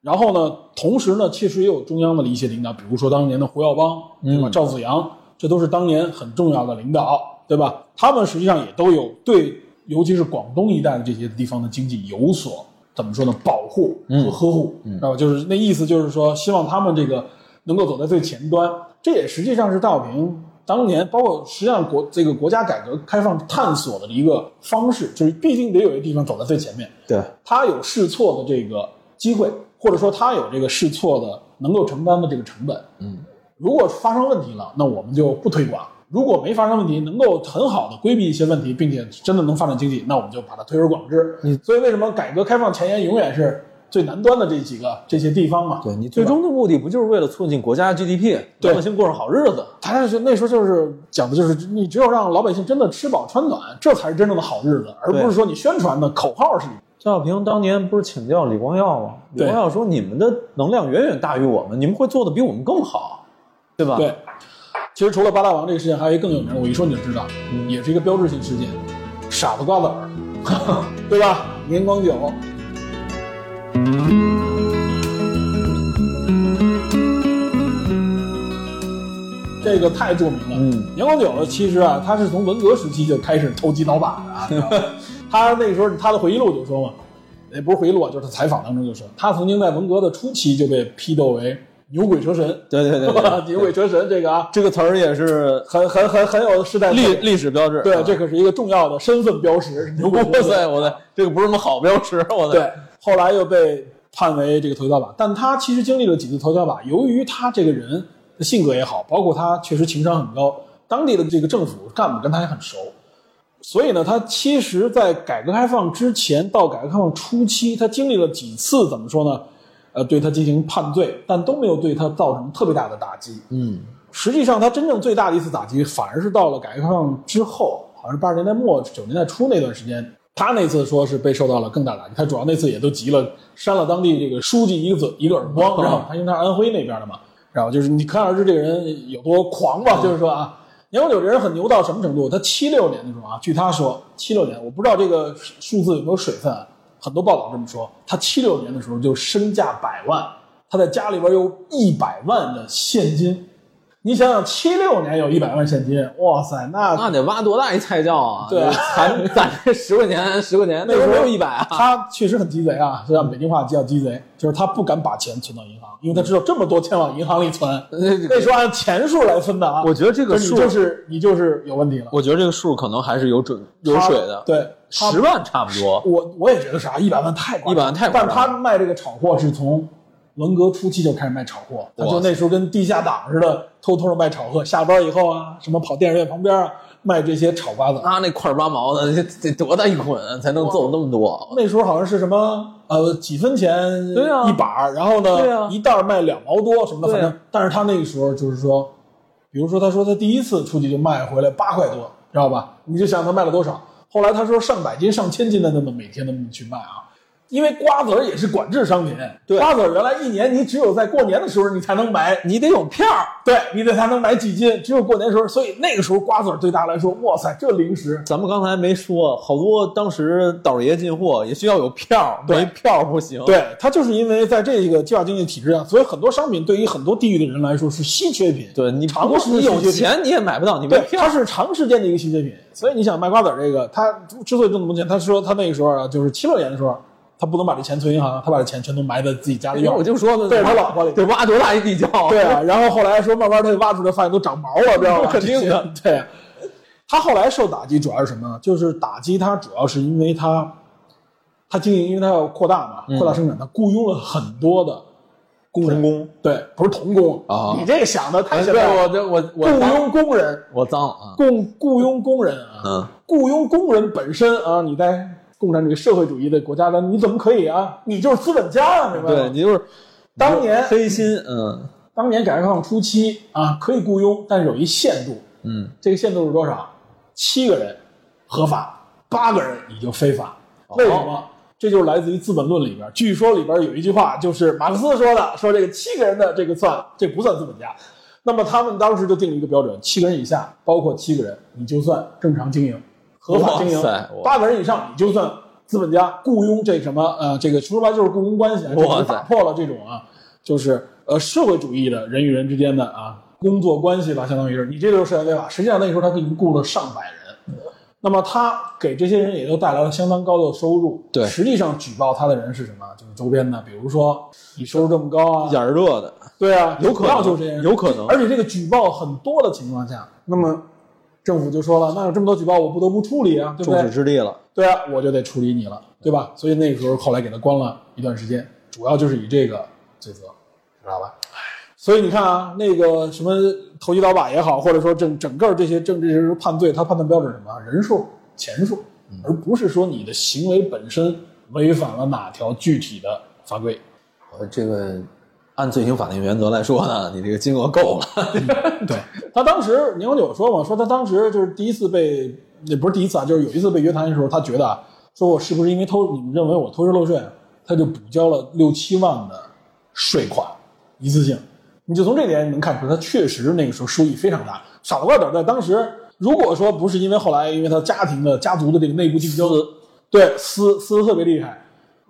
然后呢，同时呢，其实也有中央的一些领导，比如说当年的胡耀邦，对吧？赵子阳，这都是当年很重要的领导，对吧？他们实际上也都有对，尤其是广东一带的这些地方的经济有所怎么说呢？保护和呵护，知道吧？就是那意思，就是说希望他们这个能够走在最前端。这也实际上是邓小平当年，包括实际上国这个国家改革开放探索的一个方式，就是必定得有一个地方走在最前面。对，他有试错的这个机会，或者说他有这个试错的能够承担的这个成本。嗯，如果发生问题了，那我们就不推广；如果没发生问题，能够很好的规避一些问题，并且真的能发展经济，那我们就把它推而广之。嗯所以为什么改革开放前沿永远是最南端的这几个这些地方嘛。对你最终的目的不就是为了促进国家 GDP，对老百姓过上好日子？他是那时候就是讲的就是你只有让老百姓真的吃饱穿暖，这才是真正的好日子，而不是说你宣传的口号是。邓小平当年不是请教李光耀吗？李光耀说：“你们的能量远远大于我们，你们会做的比我们更好，对吧？”对，其实除了八大王这个事件，还有一个更有名的，我一说你就知道，也是一个标志性事件，傻子瓜子儿，对吧？年光酒。这个太著名了。嗯，年光酒其实啊，他是从文革时期就开始投机倒把的啊。他那时候他的回忆录就说嘛，也不是回忆录啊，就是他采访当中就说，他曾经在文革的初期就被批斗为牛鬼蛇神。对对对 对，牛鬼蛇神这个啊，这个词儿也是很很很很有时代历历史标志。对，啊这可是一个重要的身份标识。牛鬼哇蛇神塞，我的这个不是什么好标识，我的对，后来又被判为这个投机倒把，但他其实经历了几次投机倒把，由于他这个人的性格也好，包括他确实情商很高，当地的这个政府干部跟他也很熟，所以呢，他其实，在改革开放之前到改革开放初期，他经历了几次怎么说呢？呃，对他进行判罪，但都没有对他造成特别大的打击。嗯，实际上，他真正最大的一次打击，反而是到了改革开放之后，好像是八十年代末九十年代初那段时间，他那次说是被受到了更大打击。他主要那次也都急了，扇了当地这个书记一个嘴一个耳光，知道吗？他因为他是安徽那边的嘛，然后就是你可想而知这个人有多狂吧？就是说啊，年光九这人很牛到什么程度？他七六年的时候啊，据他说，七六年我不知道这个数字有没有水分啊，很多报道这么说，他七六年的时候就身价百万，他在家里边有一百万的现金。你想想，七六年有一百万现金，哇塞，那那得挖多大一菜窖啊？对啊咱咱 这十块钱十块钱，那时候没有一百啊。他确实很鸡贼啊，就按北京话叫鸡贼，就是他不敢把钱存到银行，因为他知道这么多钱往银行里存，那时候按钱数来分的啊。我觉得这个数就是你就是你就是有问题了，我觉得这个数可能还是有准有水的，对，十万差不多。我我也觉得啥，一百万太夸张100万太但他卖这个炒货是从文革初期就开始卖炒货，他就那时候跟地下党似的，偷偷的卖炒货，下班以后啊，什么跑电影院旁边啊，卖这些炒瓜子。啊那块八毛的，得得多大一捆才能揍那么多？那时候好像是什么呃几分钱对啊一把儿，然后呢、对啊一袋卖两毛多什么的，对啊反正但是他那个时候就是说，比如说他说他第一次出去就卖回来八块多，知道吧？你就想他卖了多少？后来他说上百斤、上千斤的那么每天那么去卖啊。因为瓜子儿也是管制商品，对瓜子儿原来一年你只有在过年的时候你才能买，你得有票儿。对你得才能买几斤，只有过年的时候，所以那个时候瓜子儿对大家来说，哇塞，这零食咱们刚才没说，好多当时倒爷进货也需要有票儿，对没票儿不行。对，它就是因为在这个计划经济体制下，所以很多商品对于很多地域的人来说是稀缺品。对，你常识不是你有钱你也买不到，你没对，票儿。它是长时间的一个稀缺品。所以你想卖瓜子儿这个，他之所以挣那么多钱，他说他那个时候啊，就是七六年的时候，他不能把这钱存银行，他把这钱全都埋在自己家里院儿。我就说呢，对他老婆里得挖多大一地窖？对啊，然后后来说慢慢他挖出来，发现都长毛了，知道吧？肯定的。对，他后来受打击主要是什么呢？就是打击他主要是因为他他经营，因为他要扩大嘛，扩大生产，他雇佣了很多的工人。童工对，不是童工啊你这个想的太。对我这我我雇佣工人，我脏了啊。雇雇佣工人啊，嗯，雇佣工人本身啊，你在共产主义社会主义的国家的，你怎么可以啊？你就是资本家啊，明白吗？对你就是当年黑心，嗯当年改革开放初期啊，可以雇佣，但是有一限度，嗯，这个限度是多少？七个人合法，八个人你就非法。为什么？这就是来自于《资本论》里边，据说里边有一句话，就是马克思说的，说这个七个人的这个算，这不算资本家。那么他们当时就定了一个标准，七个人以下，包括七个人，你就算正常经营、合法经营八个人以上，你就算资本家雇佣这什么呃，这个说白了就是雇佣关系啊，这哇塞就打破了这种啊，就是呃社会主义的人与人之间的啊工作关系吧，相当于是你这就是涉嫌违法。实际上那时候他已经雇了上百人。那么他给这些人也都带来了相当高的收入。对实际上举报他的人是什么？就是周边的，比如说你收入这么高啊，眼儿热的，对啊，有可能就是这些人有可能而且这个举报很多的情况下，那么政府就说了，那有这么多举报，我不得不处理啊，对不众矢对？之的了。对啊，我就得处理你了，对吧？所以那个时候后来给他关了一段时间，主要就是以这个罪责，知道吧？所以你看啊，那个什么投机倒把也好，或者说整整个这些政治人判罪，他判断标准什么？人数、钱数，而不是说你的行为本身违反了哪条具体的法规。呃，这个按罪行法定原则来说呢，你这个金额够了。对 他当时年广久说嘛，说他当时就是第一次被，也不是第一次啊，就是有一次被约谈的时候，他觉得啊，说我是不是因为偷，你们认为我偷税漏税，他就补交了六七万的税款，一次性。你就从这点你能看出，他确实那个时候收益非常大。傻子瓜点在当时，如果说不是因为后来因为他家庭的家族的这个内部竞争，对撕撕的特别厉害，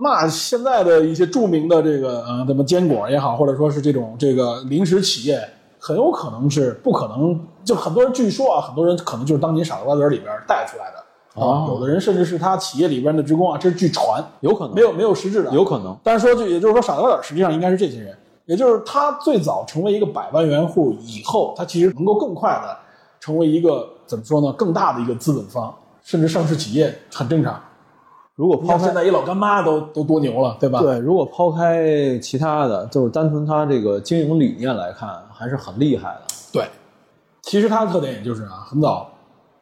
那现在的一些著名的这个呃，什么坚果也好，或者说是这种这个零食企业，很有可能是不可能。就很多人据说啊，很多人可能就是当年傻子瓜子儿里边带出来的啊，有的人甚至是他企业里边的职工啊，这是据传，有可能没有没有实质的，有可能。但是说就也就是说，傻子瓜子实际上应该是这些人，也就是他最早成为一个百万元户以后，他其实能够更快的成为一个怎么说呢，更大的一个资本方，甚至上市企业很正常。如果抛开现在一老干妈都都多牛了，对吧？对，如果抛开其他的，就是单纯他这个经营理念来看，还是很厉害的。对，其实他的特点也就是啊，很早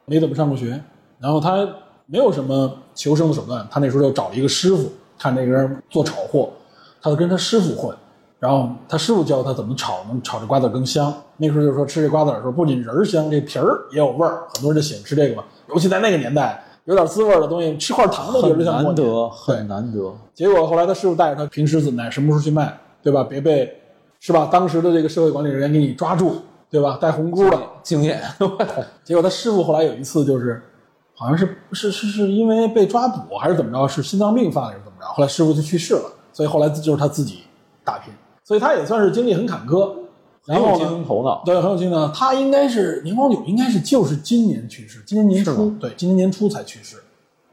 没怎么上过学，然后他没有什么求生的手段，他那时候就找了一个师傅，看那个人做炒货，他就跟他师傅混，然后他师傅教他怎么炒，能炒这瓜子更香。那时候就说吃这瓜子的时候，不仅仁儿香，这皮儿也有味儿，很多人就喜欢吃这个嘛。尤其在那个年代，有点滋味的东西，吃块糖都觉得像过年难得，对很难得。结果后来他师傅带着他平时怎么奶什么时候去卖，对吧？别被是吧？当时的这个社会管理人员给你抓住，对吧？带红箍的。经验，结果他师傅后来有一次就是，好像是是是是因为被抓捕还是怎么着，是心脏病犯了还是怎么着？后来师傅就去世了，所以后来就是他自己打拼，所以他也算是经历很坎坷。然后很有经呢，营头脑。对，很有劲呢。他应该是年光久，应该是就是今年去世，今年年初，对，今年年初才去世，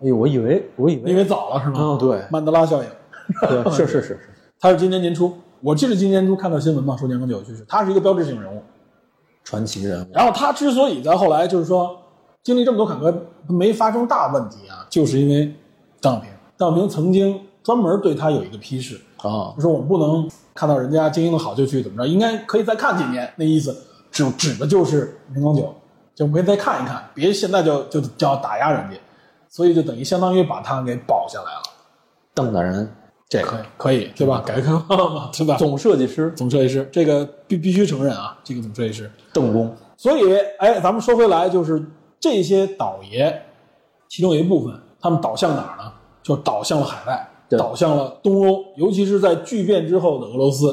哎呦，我以为，我以为，因为早了是吗？嗯，对，曼德拉效应。对，是是是是，他是今年年初，我记得今年年初看到新闻嘛，说年光久去世，他是一个标志性人物。传奇人物。然后他之所以在后来就是说经历这么多坎坷没发生大问题啊，就是因为邓小平，邓小平曾经专门对他有一个批示，啊，就说我们不能看到人家经营的好就去怎么着，应该可以再看几年，那意思指指的就是年光酒，就我们可以再看一看，别现在就就就要打压人家，所以就等于相当于把他给保下来了。邓大人，这可个以可以，对吧？改革开放嘛，对吧？总设计师总设计师，这个必必须承认啊，这个总设计师。邓工，所以，哎，咱们说回来，就是这些倒爷，其中有一部分，他们倒向哪儿呢？就倒向了海外，对倒向了东欧，尤其是在巨变之后的俄罗斯。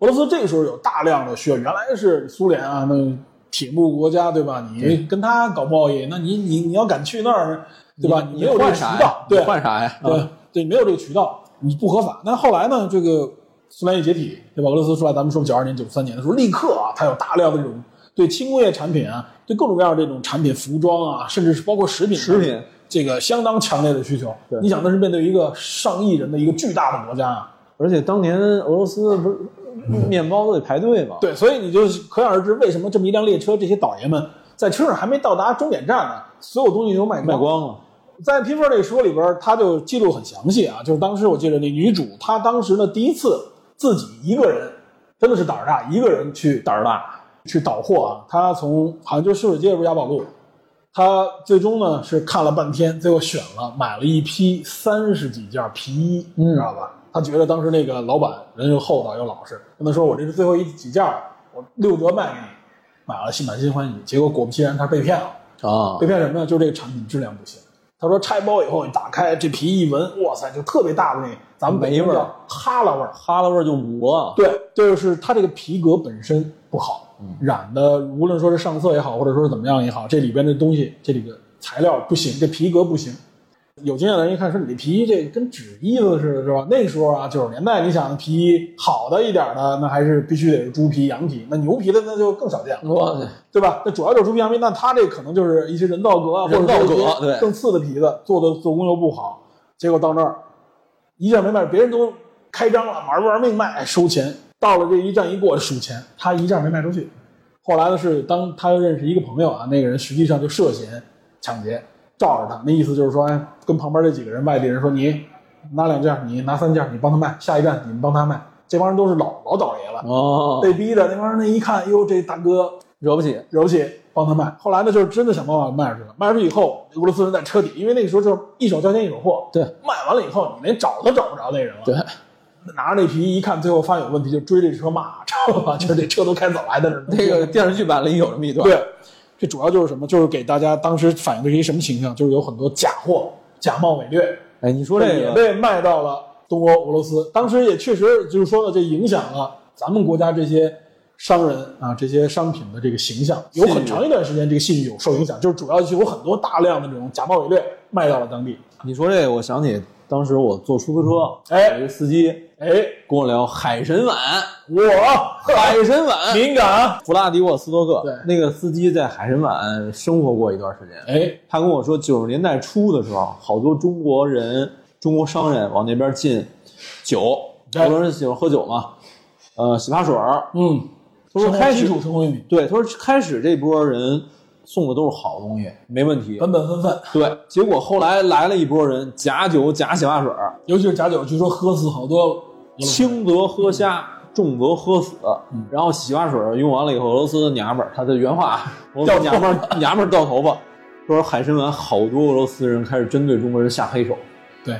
俄罗斯这个时候有大量的需要，原来是苏联啊，那铁幕国家，对吧？你跟他搞贸易，那你你你要敢去那儿，对吧？你没有这个渠道，？你对，换啥呀？对对，没有这个渠道，你不合法。那后来呢？这个苏联一解体，对吧？俄罗斯出来，咱们说九二年、九三年的时候，立刻啊，它有大量的这种对轻工业产品啊，对各种各样的这种产品，服装啊，甚至是包括食品，食品这个相当强烈的需求对。你想，那是面对一个上亿人的一个巨大的国家啊，而且当年俄罗斯不是面包都得排队吗？对，所以你就可想而知，为什么这么一辆列车，这些倒爷们在车上还没到达终点站呢，所有东西都卖卖光了。在《拼缝》这个书里边，他就记录很详细啊，就是当时我记得那女主，她当时呢第一次自己一个人，真的是胆儿大，一个人去胆儿大去倒货啊。她从好像就是秀水街，不是雅宝路，她最终呢是看了半天，最后选了买了一批三十几件皮衣，你知道吧？他觉得当时那个老板人又厚道又老实，跟他说：“我这是最后一几件儿，我六折卖给你。”买了心满心欢喜，结果果不其然，他被骗了。啊被骗什么呢？就是这个产品质量不行。他说拆包以后，你打开这皮一闻，哇塞，就特别大的那个，咱们北京味儿叫哈喇味儿。哈喇味儿就五了。对，就是它这个皮革本身不好，染的无论说是上色也好，或者说是怎么样也好，这里边的东西，这里的材料不行，这皮革不行。有经验的人一看说你这皮衣这跟纸衣子似的，是吧？那时候啊，九十年代，你想皮衣好的一点的，那还是必须得是猪皮、羊皮，那牛皮的那就更少见了。对吧？那主要就是猪皮羊皮，那它这可能就是一些人造革啊，或者人造革对更次的皮子做的做工又不好，结果到那儿一件没卖，别人都开张了，玩玩命卖收钱，到了这一站一过数钱，他一件没卖出去。后来呢是当他又认识一个朋友啊，那个人实际上就涉嫌抢劫，罩着他，那意思就是说，哎，跟旁边这几个人外地人说，你拿两件，你拿三件，你帮他卖，下一站你们帮他卖。这帮人都是老老倒爷了，哦，被逼的那帮人那一看，哟，这大哥惹不起。惹不起，帮他卖。后来呢，就是真的想办法卖出去了。卖出去以后，俄罗斯人在车底，因为那个时候就是一手交钱一手货，对，卖完了以后，你连找都找不着那人了。对，拿着那皮衣一看，最后发现有问题，就追这车骂，知道吧？就是这车都开走了，还在那那个电视剧版里有这么一段，对，这主要就是什么？就是给大家当时反映的是一什么形象？就是有很多假货、假冒伪劣，哎，你说这个，也被卖到了东欧、俄罗斯。当时也确实就是说呢，这影响了咱们国家这些商人啊，这些商品的这个形象。有很长一段时间，这个信誉有受影响，就是主要就有很多大量的这种假冒伪劣卖到了当地。你说这个，我想起当时我坐出租车，哎有一个司机哎，跟我聊海参崴，我 海参崴，敏感啊，弗拉迪沃斯托克对，那个司机在海参崴生活过一段时间。哎，他跟我说，九十年代初的时候，好多中国人、中国商人往那边进酒，对。好多人喜欢喝酒嘛，呃，洗发水儿。嗯，他说开始对，他说开始这波人送的都是好东西，没问题。本本分分，对，结果后来来了一波人，假酒、假洗发水，尤其是假酒，据说喝死好多。轻则喝瞎，重则喝死。然后洗发水儿用完了以后，俄罗斯的娘们儿，他的原话啊，俄罗斯娘们儿娘们儿掉头发，说海参崴好多俄罗斯人开始针对中国人下黑手，对，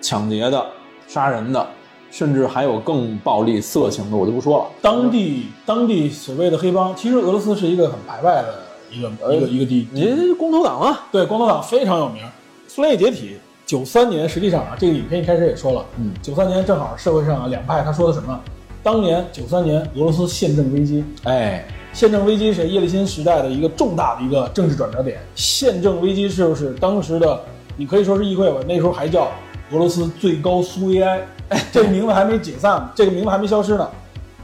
抢劫的、杀人的，甚至还有更暴力、色情的，我就不说了。当地当地所谓的黑帮，其实俄罗斯是一个很排外的一个一个一个地。你光头党啊，对，光头党非常有名。苏联一解体，九三年，实际上啊，这个影片一开始也说了，嗯，九三年正好社会上啊两派，他说的什么？当年九三年俄罗斯宪政危机，哎，宪政危机是叶利钦时代的一个重大的一个政治转折点。宪政危机是不是当时的，你可以说是议会吧，那时候还叫俄罗斯最高苏维埃，哎这个名字还没解散，这个名字还没消失呢。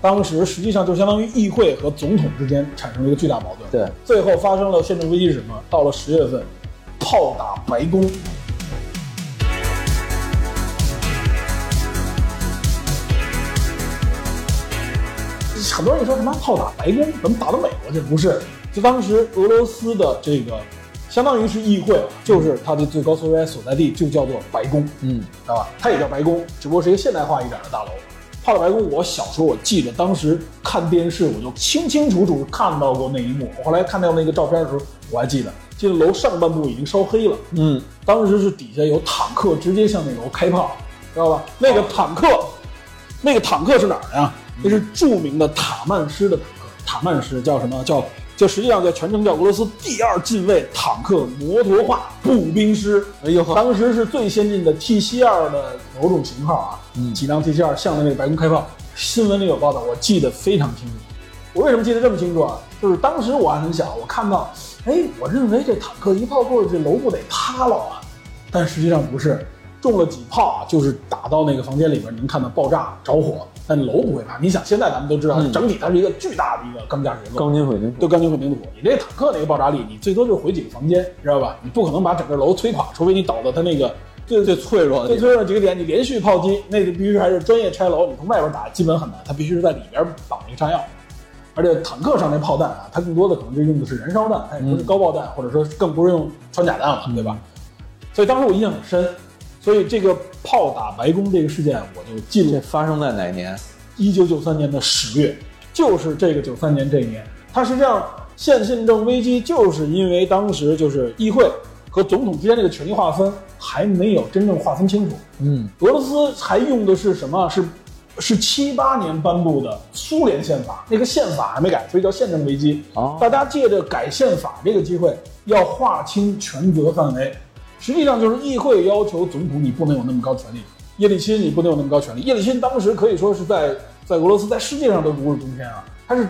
当时实际上就相当于议会和总统之间产生了一个巨大矛盾。对，最后发生了宪政危机是什么？到了十月份，炮打白宫。很多人说什么炮打白宫，怎么打到美国去？不是，就当时俄罗斯的这个，相当于是议会，就是它的最高苏维埃所在地，就叫做白宫，嗯，知道吧？它也叫白宫，只不过是一个现代化一点的大楼。炮打白宫，我小时候我记得，当时看电视我就清清楚楚看到过那一幕。我后来看到那个照片的时候，我还记得，记得楼上半部已经烧黑了，嗯，当时是底下有坦克直接向那楼开炮，知道吧？那个坦克，那个坦克是哪儿的呀？那是著名的塔曼师的坦克。塔曼师叫什么？叫就实际上叫全称叫俄罗斯第二近卫坦克摩托化步兵师。哎呦呵，当时是最先进的 T 七二的某种型号啊，嗯几辆 T 七二向着那个白宫开炮。新闻里有报道，我记得非常清楚。我为什么记得这么清楚啊？就是当时我还很小，我看到，哎，我认为这坦克一炮过去，这楼不得塌了啊？但实际上不是，中了几炮啊，就是打到那个房间里边，您看到爆炸着火，但楼不会塌。你想，现在咱们都知道，嗯整体它是一个巨大的一个钢架结构，钢筋混凝土，对钢筋混凝土。你这坦克那个爆炸力，你最多就是毁几个房间，知道吧？你不可能把整个楼摧垮，除非你倒到它那个最最脆弱的最脆弱的几个点，你连续炮击，那个必须还是专业拆楼，你从外边打基本很难，它必须是在里边绑一个炸药。而且坦克上那炮弹啊，它更多的可能就用的是燃烧弹，它也不是高爆弹，或者说更不是用穿甲弹了，对吧？所以当时我印象很深。所以这个炮打白宫这个事件，我就记录这发生在哪年？一九九三年的十月，就是这个九三年这一年，它实际上宪宪政危机，就是因为当时就是议会和总统之间这个权力划分还没有真正划分清楚。嗯，俄罗斯还用的是什么？是是七八年颁布的苏联宪法，那个宪法还没改，所以叫宪政危机。哦大家借着改宪法这个机会，要划清权责范围。实际上就是议会要求总统你不能有那么高权力，叶利钦你不能有那么高权力。叶利钦当时可以说是在在俄罗斯在世界上都如日中天啊，他是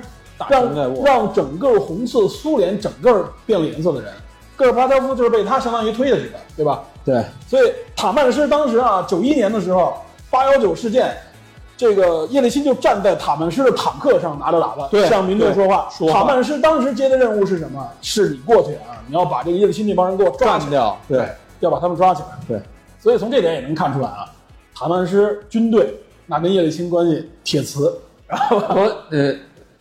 让权在握让整个红色苏联整个变了颜色的人。戈尔巴乔夫就是被他相当于推下去的，对吧？对，所以塔曼是当时啊，九一年的时候，八幺九事件，这个叶利钦就站在塔曼师的坦克上，拿着喇叭对向民众说话。说话。塔曼师当时接的任务是什么？是你过去啊，你要把这个叶利钦这帮人给我抓起来，干掉，对，要把他们抓起来。对，所以从这点也能看出来啊，塔曼师军队那跟叶利钦关系铁磁，然后我呃，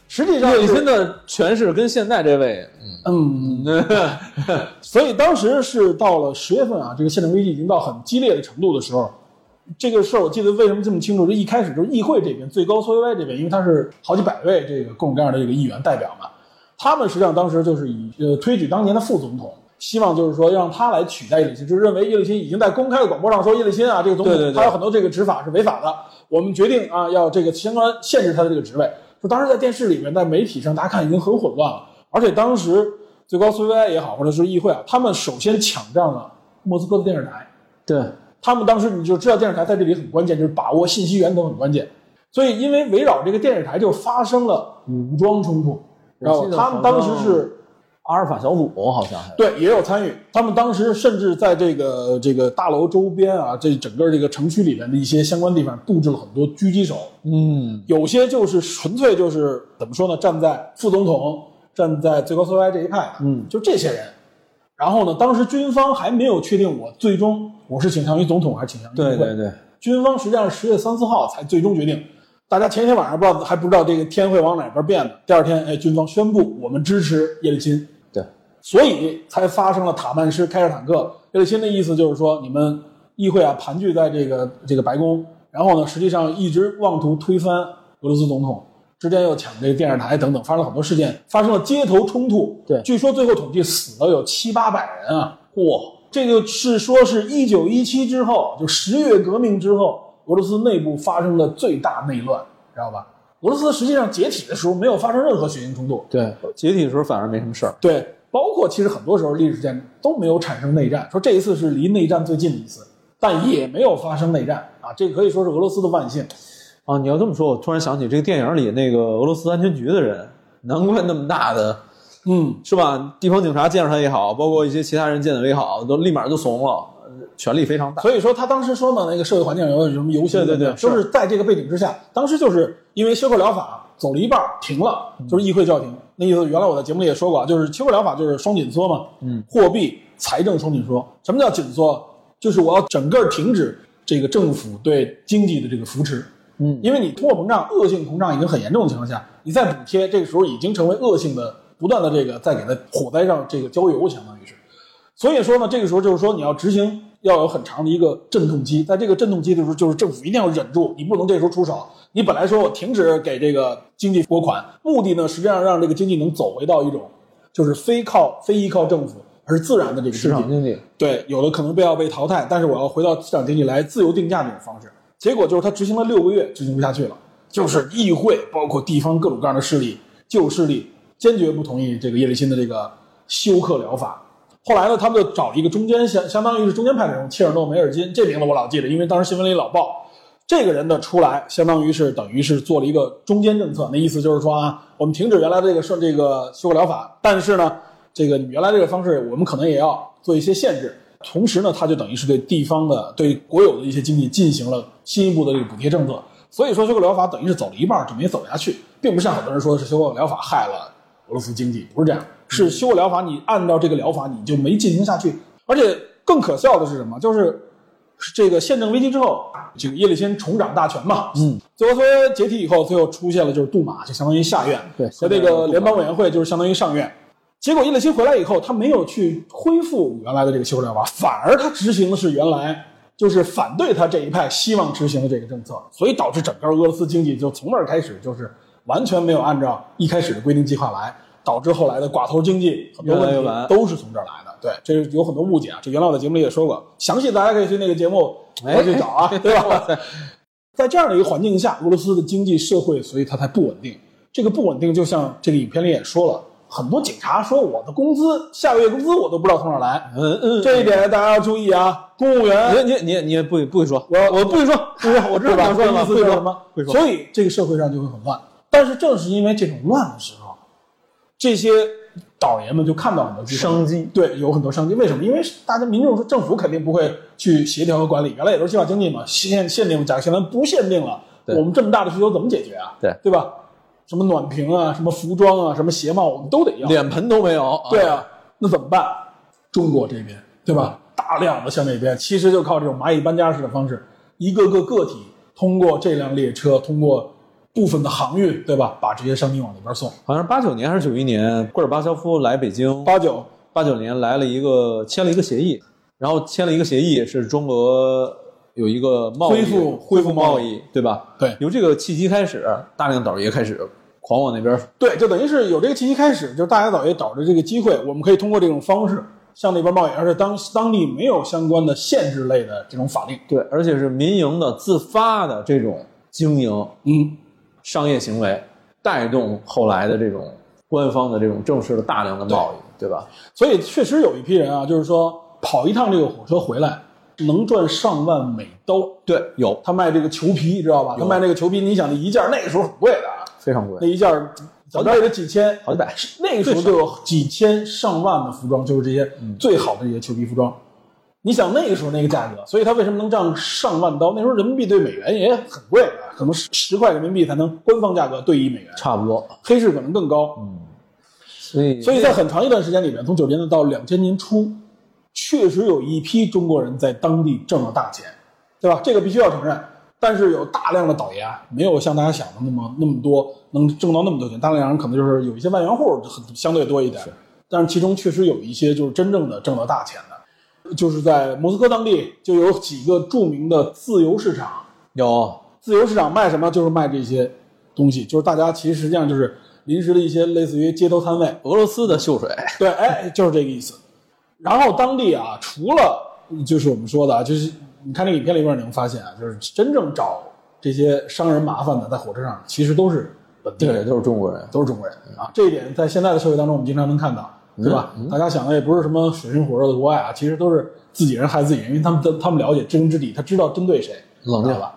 实际上叶利钦的权势跟现在这位，嗯，嗯，所以当时是到了十月份啊，这个宪政危机已经到很激烈的程度的时候，这个事儿我记得为什么这么清楚？就一开始就是议会这边最高苏维埃这边，因为他是好几百位这个各种各样的这个议员代表嘛，他们实际上当时就是以呃推举当年的副总统希望就是说让他来取代叶利钦，就是认为叶利钦已经在公开的广播上说叶利钦啊这个总统他有很多这个执法是违法的，我们决定啊要这个相关限制他的这个职位。就当时在电视里面，在媒体上，大家看已经很混乱了，而且当时最高苏维埃也好，或者是议会啊，他们首先抢占了莫斯科的电视台，对，他们当时你就知道电视台在这里很关键，就是把握信息源头很关键。所以因为围绕这个电视台就发生了武装冲突，然后他们当时是阿尔法小组好像对也有参与，他们当时甚至在这个这个大楼周边啊，这整个这个城区里面的一些相关地方布置了很多狙击手，嗯，有些就是纯粹就是怎么说呢，站在副总统、站在最高苏维埃这一派的，嗯就这些人。然后呢，当时军方还没有确定我最终我是倾向于总统还是倾向于。对对对，军方实际上是十月三四号才最终决定，大家前一天晚上不知道还不知道这个天会往哪边变呢，第二天哎，军方宣布我们支持叶利钦，对，所以才发生了塔曼施开着坦克。叶利钦的意思就是说，你们议会啊盘踞在这个这个白宫，然后呢，实际上一直妄图推翻俄罗斯总统，之间又抢这个电视台等等，发生了很多事件，发生了街头冲突。对据说最后统计死了有七八百人啊！嚯，这个是说是一九一七之后，就十月革命之后，俄罗斯内部发生了最大内乱，知道吧？俄罗斯实际上解体的时候没有发生任何血腥冲突，对，解体的时候反而没什么事儿。对，包括其实很多时候历史间都没有产生内战，说这一次是离内战最近的一次，但也没有发生内战啊，这可以说是俄罗斯的万幸。啊，你要这么说，我突然想起这个电影里那个俄罗斯安全局的人，难怪那么大的，嗯，是吧？地方警察见着他也好，包括一些其他人见到也好，都立马就怂了，呃权力非常大。所以说他当时说嘛，那个社会环境有什么游戏，对对对都是在这个背景之下，当时就是因为休克疗法走了一半停了，就是议会叫停。那意思原来我在节目里也说过啊，就是休克疗法就是双紧缩嘛，嗯，货币财政双紧缩。什么叫紧缩？就是我要整个停止这个政府对经济的这个扶持。嗯，因为你通货膨胀、恶性膨胀已经很严重的情况下，你再补贴，这个时候已经成为恶性的，不断的这个在给它火灾上这个浇油，相当于是。所以说呢，这个时候就是说你要执行要有很长的一个阵痛期，在这个阵痛期的时候，就是政府一定要忍住，你不能这时候出手。你本来说我停止给这个经济拨款，目的呢实际上让这个经济能走回到一种就是非靠非依靠政府，而是自然的这个市场经济，对，有的可能被要被淘汰，但是我要回到市场经济来自由定价这种方式。结果就是他执行了六个月，执行不下去了，就是议会包括地方各种各样的势力、旧势力坚决不同意这个叶利钦的这个休克疗法。后来呢，他们就找了一个中间相相当于是中间派的人切尔诺梅尔金，这名字我老记得，因为当时新闻里老报。这个人的出来，相当于是等于是做了一个中间政策，那意思就是说啊，我们停止原来这个说这个休克疗法，但是呢，这个原来这个方式，我们可能也要做一些限制。同时呢，它就等于是对地方的、对国有的一些经济进行了进一步的这个补贴政策。所以说，休克疗法等于是走了一半就没走下去，并不像很多人说的是休克疗法害了俄罗斯经济，不是这样，是休克疗法你按照这个疗法你就没进行下去。而且更可笑的是什么？就是这个宪政危机之后，这个叶利钦重掌大权嘛，嗯，最后解体以后，最后出现了就是杜马，就相当于下院，对和这个联邦委员会就是相当于上院。结果叶利钦回来以后，他没有去恢复原来的这个休克疗法，反而他执行的是原来就是反对他这一派希望执行的这个政策，所以导致整个俄罗斯经济就从那儿开始就是完全没有按照一开始的规定计划来，导致后来的寡头经济很多问题都是从这儿来的。对，这有很多误解啊，这原来我在节目里也说过，详细大家可以去那个节目回去找啊，对吧？在这样的一个环境下，俄罗斯的经济社会，所以它才不稳定。这个不稳定，就像这个影片里也说了，很多警察说我的工资下个月工资我都不知道从哪儿来，嗯嗯，这一点大家要注意啊。公务员，你你你你也不不会说，我我不会说，不会说，我知道？你说什么，这意思不会说是什么？会说，所以这个社会上就会很乱。但是正是因为这种乱的时候，这些导爷们就看到很多商机，对，有很多商机。为什么？因为大家民众说政府肯定不会去协调和管理，原来也都是计划经济嘛，限限定价格，现在不限定了，我们这么大的需求怎么解决啊？对对吧？什么暖瓶啊，什么服装啊，什么鞋帽，我们都得要。脸盆都没有，对啊，那怎么办？中国这边对吧？大量的向那边，其实就靠这种蚂蚁搬家式的方式，一个个个体通过这辆列车，通过部分的航运，对吧？把这些商品往那边送。好像是八九年还是九一年，戈尔巴乔夫来北京，八九八九年来了一个签了一个协议，然后签了一个协议，是中俄有一个贸易恢复恢复贸贸易，对吧？对由这个契机开始，大量倒爷开始狂往那边对，就等于是有这个契机开始，就是大家早也找着这个机会，我们可以通过这种方式向那边贸易，而且当当地没有相关的限制类的这种法令。对，而且是民营的自发的这种经营嗯，商业行为，带动后来的这种官方的这种正式的大量的贸易，对吧？所以确实有一批人啊，就是说跑一趟这个火车回来能赚上万美刀。对，有他卖这个裘皮，知道吧？他卖这个裘皮，你想那一件那个时候很贵的啊，非常贵，那一件儿怎么着也得几千，好几百。那个时候就有几千上万的服装，就是这些最好的这些裘皮服装。你想那个时候那个价格，所以它为什么能涨上万刀？那时候人民币对美元也很贵的，可能十十块人民币才能官方价格兑一美元，差不多，黑市可能更高。所以所以在很长一段时间里面，从九十年代到两千年初，确实有一批中国人在当地挣了大钱，对吧？这个必须要承认。但是有大量的倒爷啊，没有像大家想的那么那么多，能挣到那么多钱。大量人可能就是有一些万元户很相对多一点，但是其中确实有一些就是真正的挣到大钱的，就是在莫斯科当地就有几个著名的自由市场，有自由市场卖什么？就是卖这些东西，就是大家其实实际上就是临时的一些类似于街头摊位，俄罗斯的秀水，对，哎，就是这个意思。然后当地啊，除了就是我们说的啊，就是你看那个影片里边，你能发现啊，就是真正找这些商人麻烦的，在火车上其实都是本地对，人，都是中国人。都是中国人啊。这一点在现在的社会当中，我们经常能看到，对吧？大家想的也不是什么水深火热的国外啊，其实都是自己人害自己人，因为他们他们了解知根知底，他知道针对谁，冷静知道吧？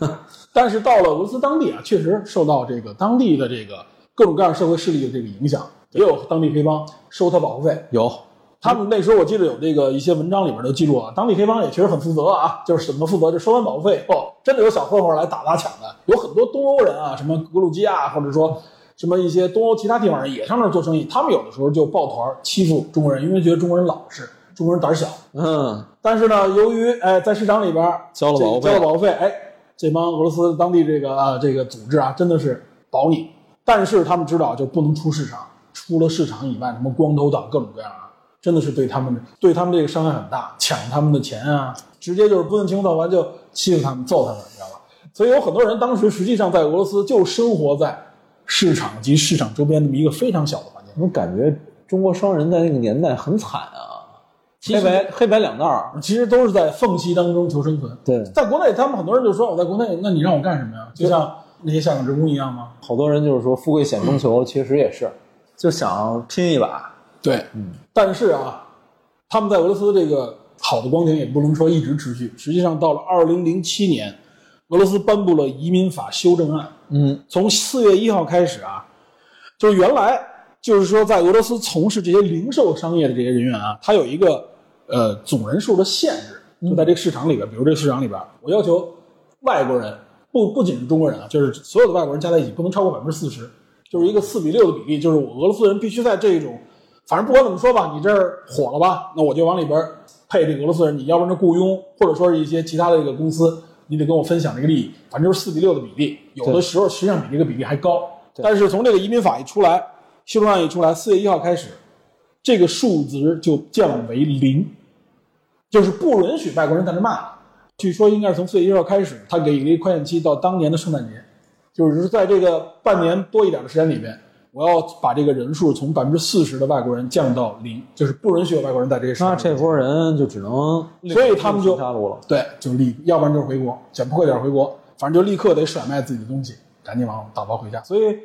啊，但是到了俄罗斯当地啊，确实受到这个当地的这个各种各样社会势力的这个影响，也有当地黑帮收他保护费。有他们那时候我记得有这个一些文章里边都记录啊，当地黑帮也确实很负责啊，就是怎么负责，就收完保护费以后，真的有小混混来打砸抢的，有很多东欧人啊，什么格鲁吉亚或者说什么一些东欧其他地方人也上那儿做生意，他们有的时候就抱团欺负中国人，因为觉得中国人老实，中国人胆小。嗯，但是呢，由于哎在市场里边交了保护费交了保护费，哎，这帮俄罗斯当地这个啊这个组织啊，真的是保你，但是他们知道就不能出市场，出了市场以外，什么光头党各种各样啊，真的是对他们对他们这个伤害很大，抢他们的钱啊，直接就是不问青红皂白就欺负他们、揍他们，你知道吧？所以有很多人当时实际上在俄罗斯就生活在市场及市场周边那么一个非常小的环境。我感觉中国商人在那个年代很惨啊，黑白黑白两道。其实都是在缝隙当中求生存。对，在国内，他们很多人就说我在国内，那你让我干什么呀？就像那些下岗职工一样吗？好多人就是说富贵险中求，其实也是就想拼一把。对，嗯。但是啊，他们在俄罗斯这个好的光景也不能说一直持续。实际上，到了二零零七年，俄罗斯颁布了移民法修正案。嗯，从四月一号开始啊，就是原来就是说在俄罗斯从事这些零售商业的这些人员啊，他有一个呃总人数的限制，就在这个市场里边，比如这个市场里边，我要求外国人不不仅是中国人啊，就是所有的外国人加在一起不能超过百分之四十，就是一个四比六的比例，就是我俄罗斯人必须在这种，反正不管怎么说吧，你这儿火了吧，那我就往里边配这个俄罗斯人，你要不然就雇佣，或者说是一些其他的这个公司，你得跟我分享这个利益，反正就是四比六的比例，有的时候实际上比这个比例还高。但是从这个移民法一出来，修正案一出来，四月一号开始，这个数值就降为零，就是不允许外国人在这卖了。据说应该是从四月一号开始，他给了一个宽限期到当年的圣诞节，就是在这个半年多一点的时间里边，我要把这个人数从百分之四十的外国人降到零，就是不允许有外国人在这个市场里。那这波人就只能，所以他们就另下路了。对，就立，要不然就是回国，捡破快点回国，反正就立刻得甩卖自己的东西，赶紧往打包回家。所以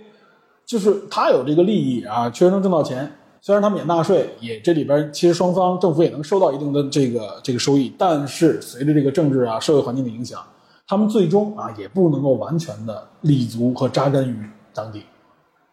就是他有这个利益啊，确实能挣到钱。虽然他们也纳税，也这里边其实双方政府也能收到一定的这个这个收益，但是随着这个政治啊社会环境的影响，他们最终啊也不能够完全的立足和扎根于当地，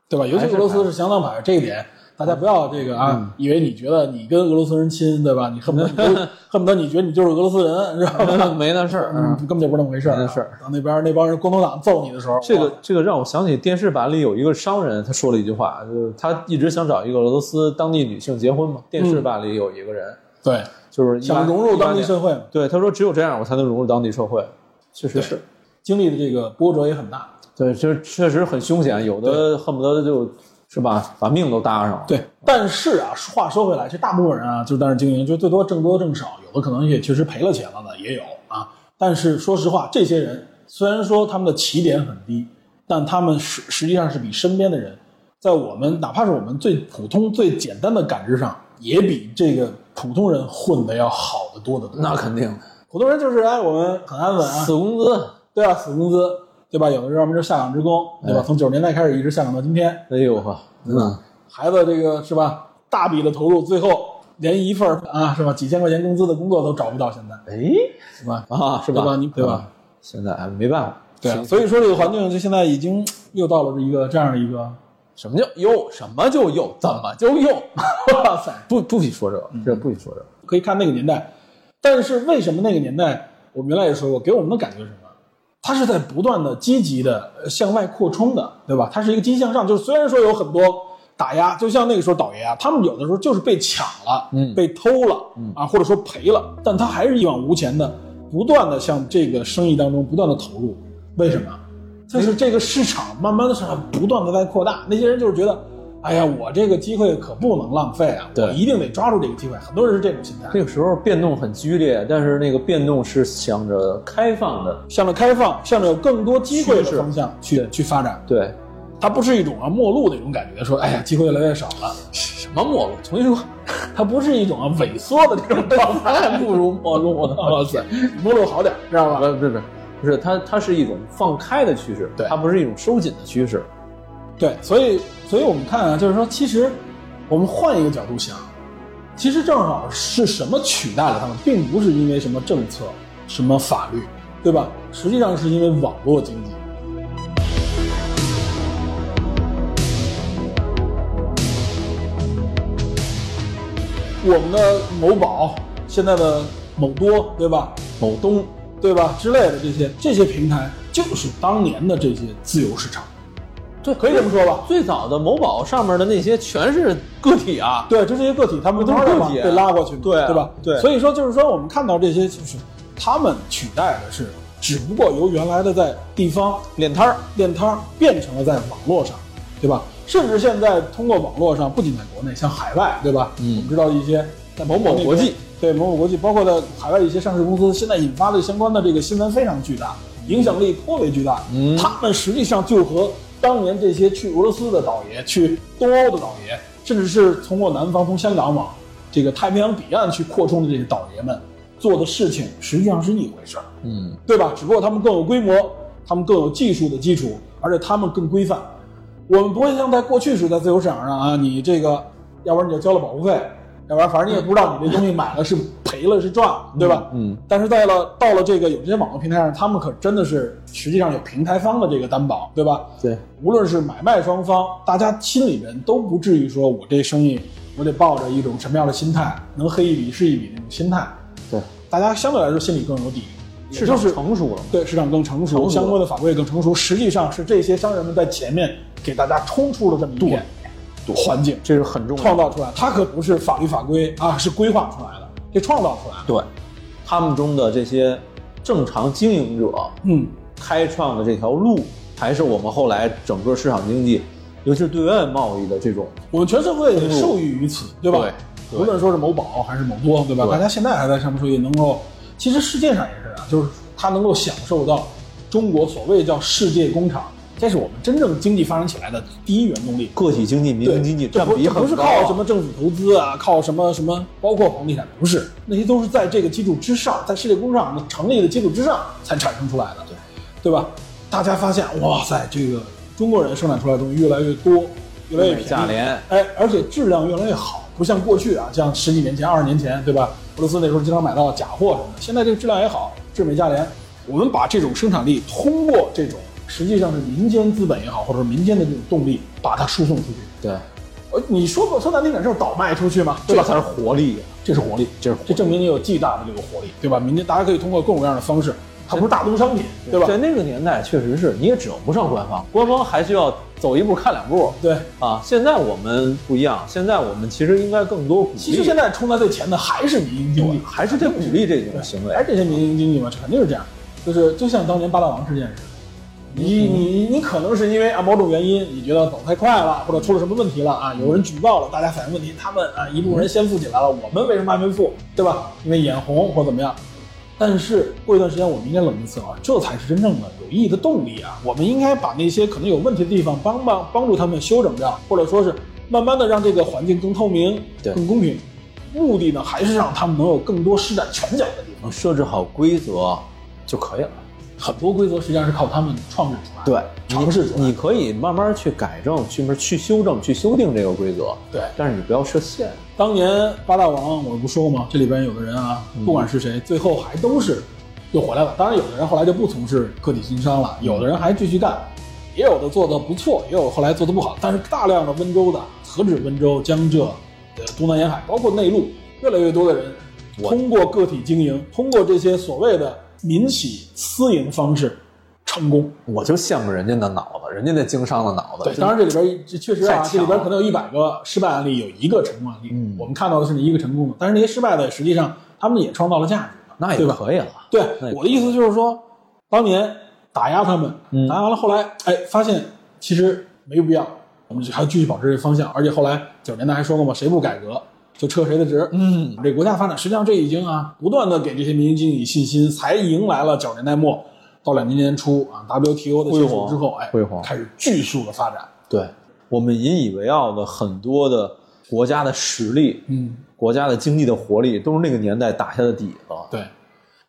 对吧？尤其俄罗斯是相当牌，这一点大家不要这个啊，以为你觉得你跟俄罗斯人亲，对吧？你恨不得你 恨不得你觉得你就是俄罗斯人，知道吧？没那事儿。嗯，根本就不是那么回事儿啊。没事儿到那边那帮人共产党揍你的时候，这个这个让我想起电视版里有一个商人，他说了一句话，就是他一直想找一个俄罗斯当地女性结婚嘛。电视版里有一个人，对就是想融入当地社会。会嘛，对，他说只有这样我才能融入当地社会。确实是，经历的这个波折也很大。对，这确实很凶险，有的恨不得就是吧，把命都搭上了。对，但是啊，话说回来，这大部分人啊，就是在那经营，就最多挣多挣少，有的可能也确实赔了钱了的也有啊。但是说实话，这些人虽然说他们的起点很低，但他们实实际上是比身边的人，在我们哪怕是我们最普通、最简单的感知上，也比这个普通人混的要好得多得多。那肯定的，普通人就是哎，我们很安稳啊，死工资，对啊？死工资，对吧？有的时候我们是下岗职工，对吧？哎从九十年代开始一直下岗到今天，哎呦呵，嗯，孩子这个是吧？大笔的投入，最后连一份啊是吧？几千块钱工资的工作都找不到，现在哎，是吧？啊，是吧？对吧你对吧嗯？现在哎没办法，对啊，所以说这个环境就现在已经又到了一个这样的一个，什么叫又？什么就又？怎么就又？哇塞，不不许说这个，这不许说这个。可以看那个年代，但是为什么那个年代，我们原来也说过，给我们的感觉是什么？它是在不断的积极的呃向外扩充的，对吧？它是一个积极向上，就是虽然说有很多打压，就像那个时候倒爷啊，他们有的时候就是被抢了，嗯被偷了，啊，或者说赔了，但他还是一往无前的，不断的向这个生意当中不断的投入。为什么？就是这个市场慢慢的是不断的在扩大，那些人就是觉得，哎呀，我这个机会可不能浪费啊，我一定得抓住这个机会。很多人是这种心态。那个时候变动很剧烈，但是那个变动是向着开放的，向着开放，向着有更多机会的方向去去发展。对，它不是一种啊末路的一种感觉，说哎呀机会越来越少了。什么末路？重新说，它不是一种啊萎缩的这种状态，不如末路呢。哇塞，末路好点，知道吧？不是不是，不是它，它是一种放开的趋势，对它不是一种收紧的趋势。对，所以所以我们看啊，就是说，其实我们换一个角度想，其实正好是什么取代了他们，并不是因为什么政策、什么法律，对吧？实际上是因为网络经济。我们的某宝，现在的某多，对吧？某东，对吧？之类的这些这些平台，就是当年的这些自由市场。对，可以这么说吧？最早的某宝上面的那些全是个体啊，对，就这些个体，他们都是个体啊被拉过去，对啊对吧？对所以说就是说，我们看到这些，就是他们取代的是，只不过由原来的在地方练摊儿，练摊儿变成了在网络上，对吧？甚至现在通过网络上，不仅在国内，像海外，对吧？嗯我们知道一些在某某国际，对某某国际，包括在海外一些上市公司，现在引发的相关的这个新闻非常巨大，影响力颇为巨大。嗯他们实际上就和当年这些去俄罗斯的倒爷、去东欧的倒爷，甚至是通过南方从香港往这个太平洋彼岸去扩充的这些倒爷们做的事情，实际上是一回事儿。嗯，对吧？只不过他们更有规模，他们更有技术的基础，而且他们更规范。我们不会像在过去时在自由市场上啊，你这个，要不然你就交了保护费，要不然反正你也不知道你这东西买了是赔了是赚了，对吧？嗯。但是在了到了这个有这些网络平台上，他们可真的是实际上有平台方的这个担保，对吧？对，无论是买卖双方，大家心里面都不至于说我这生意我得抱着一种什么样的心态，能黑一笔是一笔那种心态。对，大家相对来说心里更有底，市场是成熟了。对市场更成熟，成熟相关的法规也更成熟。实际上是这些商人们在前面给大家冲出了这么一片环境，这是很重要。创造出来。它可不是法律法规啊，是规划出来的，这创造出来的。对，他们中的这些正常经营者嗯，开创的这条路，才是我们后来整个市场经济，尤其是对外贸易的这种我们全社会也受益于此，对吧？对对无论说是某宝还是某多，对吧？对大家现在还在上面受益，能够，其实世界上也是啊，就是它能够享受到中国所谓叫世界工厂，这是我们真正经济发展起来的第一原动力。个体经济、民，营经济这不这占比很高啊。不是靠什么政府投资啊，靠什么什么，包括房地产，不是，那些都是在这个基础之上，在世界工厂的成立的基础之上才产生出来的，对，对吧？大家发现，哇塞，这个中国人生产出来的东西越来越多，越来越便宜，价廉哎，而且质量越来越好，不像过去啊，像十几年前、二十年前，对吧？俄罗斯那时候经常买到假货什么的，现在这个质量也好，质美价廉。我们把这种生产力通过这种实际上是民间资本也好，或者说民间的这种动力，把它输送出去。对，呃，你说过说难听点，就是倒卖出去嘛，这才是活力呀。这是活力，这是这证明你有巨大的这个活力，对吧？民间大家可以通过各种各样的方式，它不是大宗商品，对吧？在那个年代，确实是你也指望不上官方，官方还需要走一步看两步。对。啊，现在我们不一样，现在我们其实应该更多鼓励，其实现在冲在最前的还是民营经济，还是得鼓励这种行为还。是这些民营经济嘛，肯定是这样。就是就像当年八大王事件似的，你你你可能是因为啊某种原因，你觉得走太快了，或者出了什么问题了啊，有人举报了，大家反映问题，他们啊一部分人先富起来了，我们为什么还没富，对吧？因为眼红或怎么样。但是过一段时间，我们应该冷静思考，这才是真正的有意义的动力啊！我们应该把那些可能有问题的地方帮帮帮助他们修整掉，或者说是慢慢的让这个环境更透明、对更公平。目的呢，还是让他们能有更多施展拳脚的地方。设置好规则就可以了。很多规则实际上是靠他们创制出来的，对，尝试你可以慢慢去改正，去去修正、去修订这个规则。对但是你不要设限。当年八大王，我不说吗？这里边有的人啊，不管是谁，最后还都是又回来了。当然，有的人后来就不从事个体经商了，有的人还继续干，也有的做的不错，也有后来做的不好。但是大量的温州的，何止温州、江浙、呃东南沿海，包括内陆，越来越多的人通过个体经营，通过这些所谓的民企私营方式成功。我就羡慕人家的脑子，人家那经商的脑子。对，当然这里边这确实啊，这里边可能有一百个失败案例，有一个成功案例。嗯我们看到的是一个成功的，但是那些失败的，实际上他们也创造了价值嘛，那也对吧？可以了。对，我的意思就是说，当年打压他们，嗯打压完了，后来哎发现其实没有必要，我们还要继续保持这个方向。而且后来九十年代还说过嘛，谁不改革就撤谁的职。嗯，这国家发展实际上这已经啊，不断的给这些民营经济信心，才迎来了九十年代末到两千年初啊 WTO 的结束之后，哎，辉煌开始巨速的发展。对，我们引以为傲的很多的国家的实力，嗯，国家的经济的活力，都是那个年代打下的底子。对，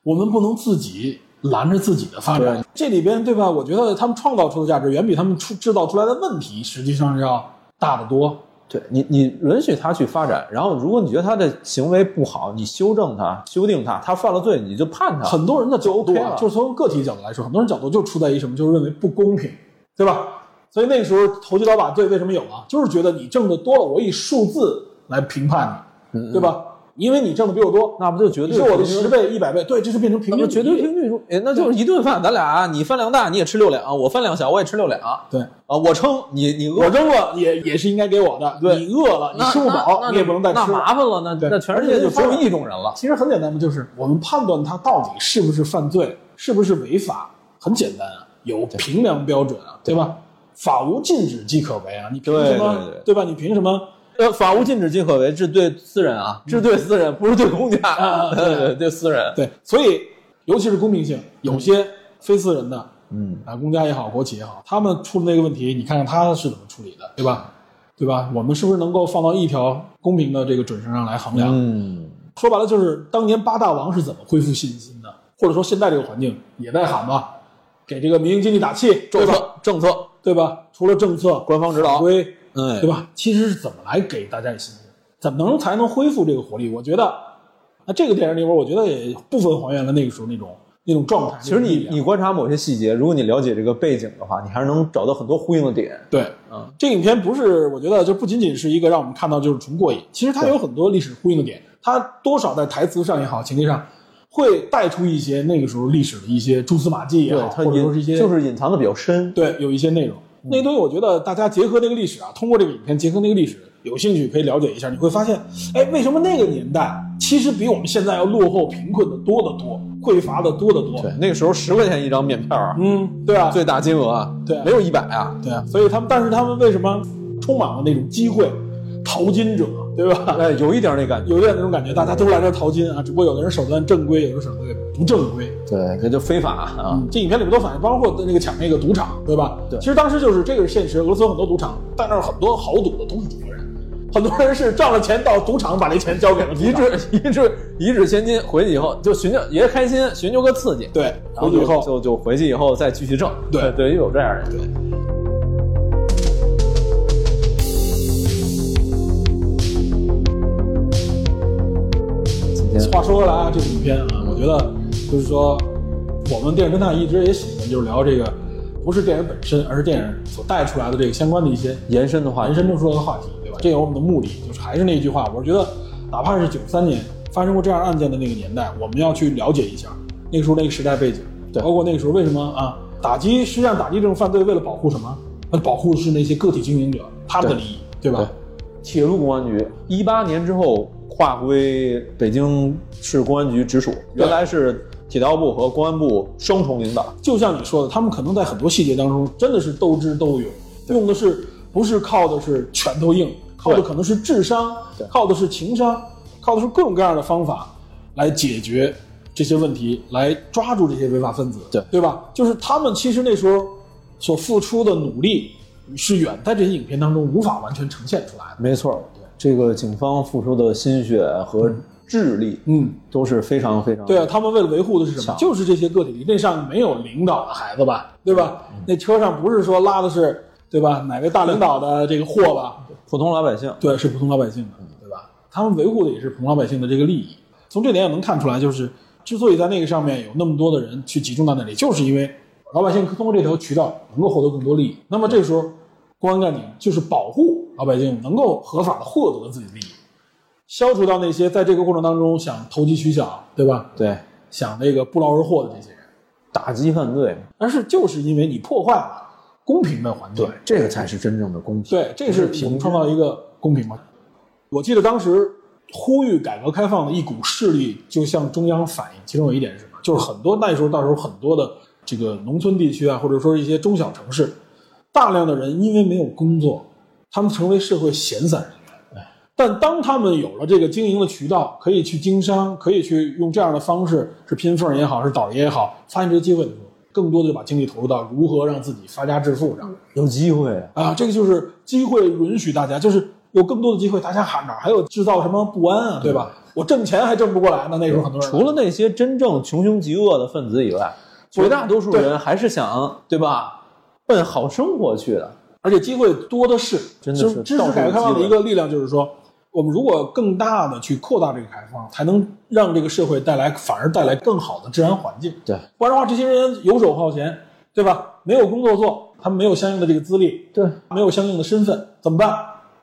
我们不能自己拦着自己的发展。这里边对吧？我觉得他们创造出的价值远比他们出制造出来的问题实际上是要大得多。对你，你允许他去发展，然后如果你觉得他的行为不好，你修正他、修订他，他犯了罪，你就判他。很多人的角度 OK 啊，了就是从个体角度来说，很多人角度就出在于什么，就是认为不公平，对吧？所以那个时候投机倒把罪为什么有啊？就是觉得你挣的多了，我以数字来评判你，对吧？因为你挣的比我多，那不就绝对是我的十倍、一百倍，对，这是变成平均那绝对平均数，哎，那就是一顿饭，咱俩你饭量大，你也吃六两，我饭量小，我也吃六两。对啊，对。我撑，你你饿我，扔了也也是应该给我的，对你饿了，你吃不饱，你也不能再吃那。麻烦了，那对那全世界就只有一种人了。其实很简单嘛，就是我们判断他到底是不是犯罪，是不是违法，很简单啊，有评量标准啊，对吧？法无禁止即可为啊，你凭什么对吧？你凭什么？呃，法无禁止即可为，这对私人啊，这对私人，不是对公家，啊 对对对私人。对，所以尤其是公平性，有些非私人的嗯，啊，公家也好，国企也好，他们出了那个问题，你看看他是怎么处理的，对吧？对吧？我们是不是能够放到一条公平的这个准绳上来衡量？嗯，说白了就是当年八大王是怎么恢复信心的，或者说现在这个环境也在喊吧，给这个民营经济打气？政策政策，对吧？除了政策、官方指导法规，哎对吧？其实是怎么来给大家以信心？怎么能才能恢复这个活力？我觉得，那这个电影里边，我觉得也部分还原了那个时候那种那种状态。其实你你观察某些细节，如果你了解这个背景的话，你还是能找到很多呼应的点。对，嗯，这个影片不是，我觉得就不仅仅是一个让我们看到就是纯过瘾，其实它有很多历史呼应的点，它多少在台词上也好，情节上会带出一些那个时候历史的一些蛛丝马迹也好，它或者说是一些就是隐藏的比较深。对有一些内容。那些东西我觉得大家结合那个历史啊，通过这个影片结合那个历史，有兴趣可以了解一下，你会发现，哎，为什么那个年代其实比我们现在要落后、贫困的多得多，匮乏的多得多。对，那个时候十块钱一张面票啊，嗯，对啊，最大金额啊，对啊没有一百啊。对啊，所以他们，但是他们为什么充满了那种机会，淘金者，对吧？哎，有一点那感觉。有点那种感觉，大家都来这淘金啊，只不过有的人手段正规，有的手段不正规。对，这就非法啊。这影片里面都反映，包括那个抢那个赌场，对吧？对其实当时就是这个是现实，俄罗斯有很多赌场，但那儿很多豪赌的都是中国人，很多人是赚了钱到赌场把这钱交给了赌一场掷一掷 一掷千金，回去以后就寻求也开心，寻求个刺激。对，然后就回去以后就就回去以后再继续挣。对对，有这样的话说回来啊，这个影片啊，我觉得就是说，我们电影侦探一直也喜欢就是聊这个，不是电影本身，而是电影所带出来的这个相关的一些延伸的话延，伸出来的话题，对吧？这有我们的目的，就是还是那句话，我觉得哪怕是九三年发生过这样案件的那个年代，我们要去了解一下那个时候那个时代背景，对包括那个时候为什么啊打击，实际上打击这种犯罪为了保护什么？那保护的是那些个体经营者他们的利益，对吧？铁路公安局一八年之后划归北京市公安局直属，原来是铁道部和公安部双重领导。就像你说的，他们可能在很多细节当中真的是斗智斗勇，用的是不是靠的是拳头硬，靠的可能是智商对，靠的是情商，靠的是各种各样的方法来解决这些问题，来抓住这些违法分子，对对吧？就是他们其实那时候所付出的努力是远在这些影片当中无法完全呈现出来的。没错，这个警方付出的心血和智力，嗯，都是非常非常对啊，他们为了维护的是什么？就是这些个体里，那上没有领导的孩子吧，对吧？嗯那车上不是说拉的是对吧？哪位大领导的这个货吧？普通老百姓。对，是普通老百姓的，对吧？他们维护的也是普通老百姓的这个利益。从这点也能看出来，就是之所以在那个上面有那么多的人去集中到那里，就是因为老百姓通过这条渠道能够获得更多利益。那么这时候，公安干警就是保护老百姓能够合法的获得自己的利益，消除掉那些在这个过程当中想投机取巧，对吧？对，想那个不劳而获的这些人，打击犯罪，但是就是因为你破坏了公平的环境，对，这个才是真正的公平。对，这是我们创造一个公平嘛。我记得当时呼吁改革开放的一股势力，就向中央反映，其中有一点是什么？就是很多那时候到时候很多的这个农村地区啊，或者说一些中小城市，大量的人因为没有工作，他们成为社会闲散人员。但当他们有了这个经营的渠道，可以去经商，可以去用这样的方式，是拼缝也好，是倒爷也好，发现这些机会的时候，更多的就把精力投入到如何让自己发家致富上。有机会啊，啊，这个就是机会允许大家，就是有更多的机会，大家还哪还有制造什么不安啊，对吧？我挣钱还挣不过来呢，那时候很多人除了那些真正穷凶极恶的分子以外，绝大多数人还是想对吧，奔好生活去的。而且机会多的是，真的就是知识改革开放的一个力量，就是说，我们如果更大的去扩大这个开放，才能让这个社会带来反而带来更好的治安环境。对，不然的话，这些人游手好闲，对吧？没有工作做，他们没有相应的这个资历，对，没有相应的身份，怎么办？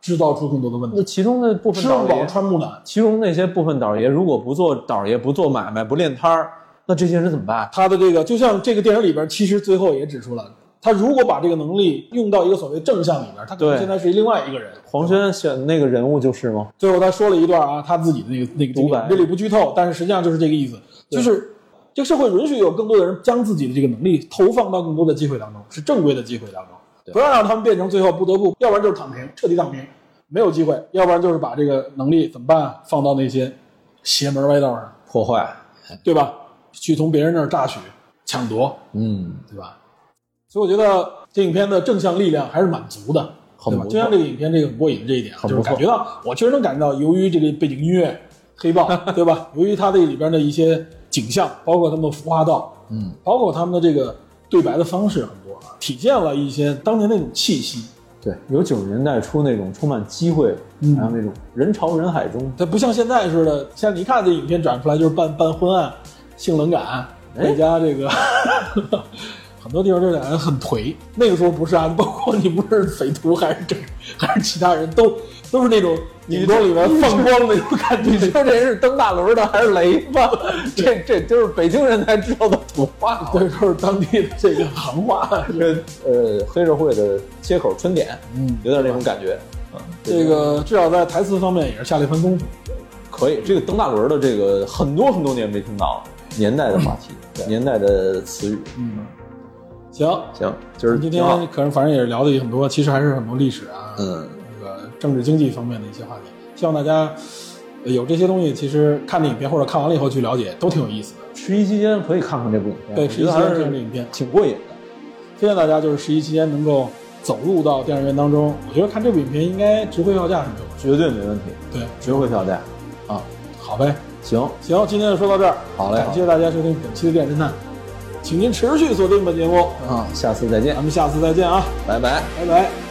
制造出更多的问题那。其中的部分吃不饱，穿不暖，其中那些部分倒爷，如果不做倒爷，不做买卖，不练摊儿，那这些人怎么办？他的这个就像这个电影里边，其实最后也指出了，他如果把这个能力用到一个所谓正向里边，他可能现在是另外一个人。黄轩选那个人物就是吗？最后他说了一段啊，他自己的那个那个独白这里不剧透，但是实际上就是这个意思，就是这个社会允许有更多的人将自己的这个能力投放到更多的机会当中，是正规的机会当中，不要让他们变成最后不得不，要不然就是躺平，彻底躺平，没有机会，要不然就是把这个能力怎么办啊？放到那些邪门歪道上，破坏，对吧？去从别人那儿榨取、抢夺，嗯，对吧？所以我觉得这影片的正向力量还是满足的，对吧？就像这个影片这个很过瘾的这一点就是感觉到我确实能感觉到，由于这个背景音乐黑豹，对吧？由于它这里边的一些景象，包括他们的服化道，嗯，包括他们的这个对白的方式很多啊，体现了一些当年那种气息。对，有九十年代初那种充满机会，嗯还有那种人潮人海中，它不像现在似的，现在你一看这影片转出来就是半半昏暗、性冷感，再加这个 很多地方这俩人很颓。那个时候不是啊，包括你不是匪徒还是这还是其他人都都是那种影光里面放光的那种感觉。你说这人是蹬大轮的还是雷子？这这就是北京人才知道的土话。这都是当地的这个行话。这呃黑社会的切口春点，嗯，有点那种感觉。啊，这个至少在台词方面也是下了一番功夫。可以。这个蹬大轮的这个很多很多年没听到了，年代的话题，年代的词语。嗯，行，行，就是今天可能反正也是聊的也很多，其实还是很多历史啊，嗯，那个政治经济方面的一些话题。希望大家呃有这些东西，其实看的影片或者看完了以后去了解，都挺有意思的。十一期间可以看看这部影片，对，十一期间这样的是影片，挺过瘾的。推荐大家就是十一期间能够走入到电影院当中，我觉得看这部影片应该值回票价是没有。绝对没问题，对，值回票价啊！好呗，行，行，今天就说到这儿，好嘞感谢大家收听本期的电影侦探，请您持续锁定本节目，啊，下次再见咱，们下次再见啊，拜拜。拜拜。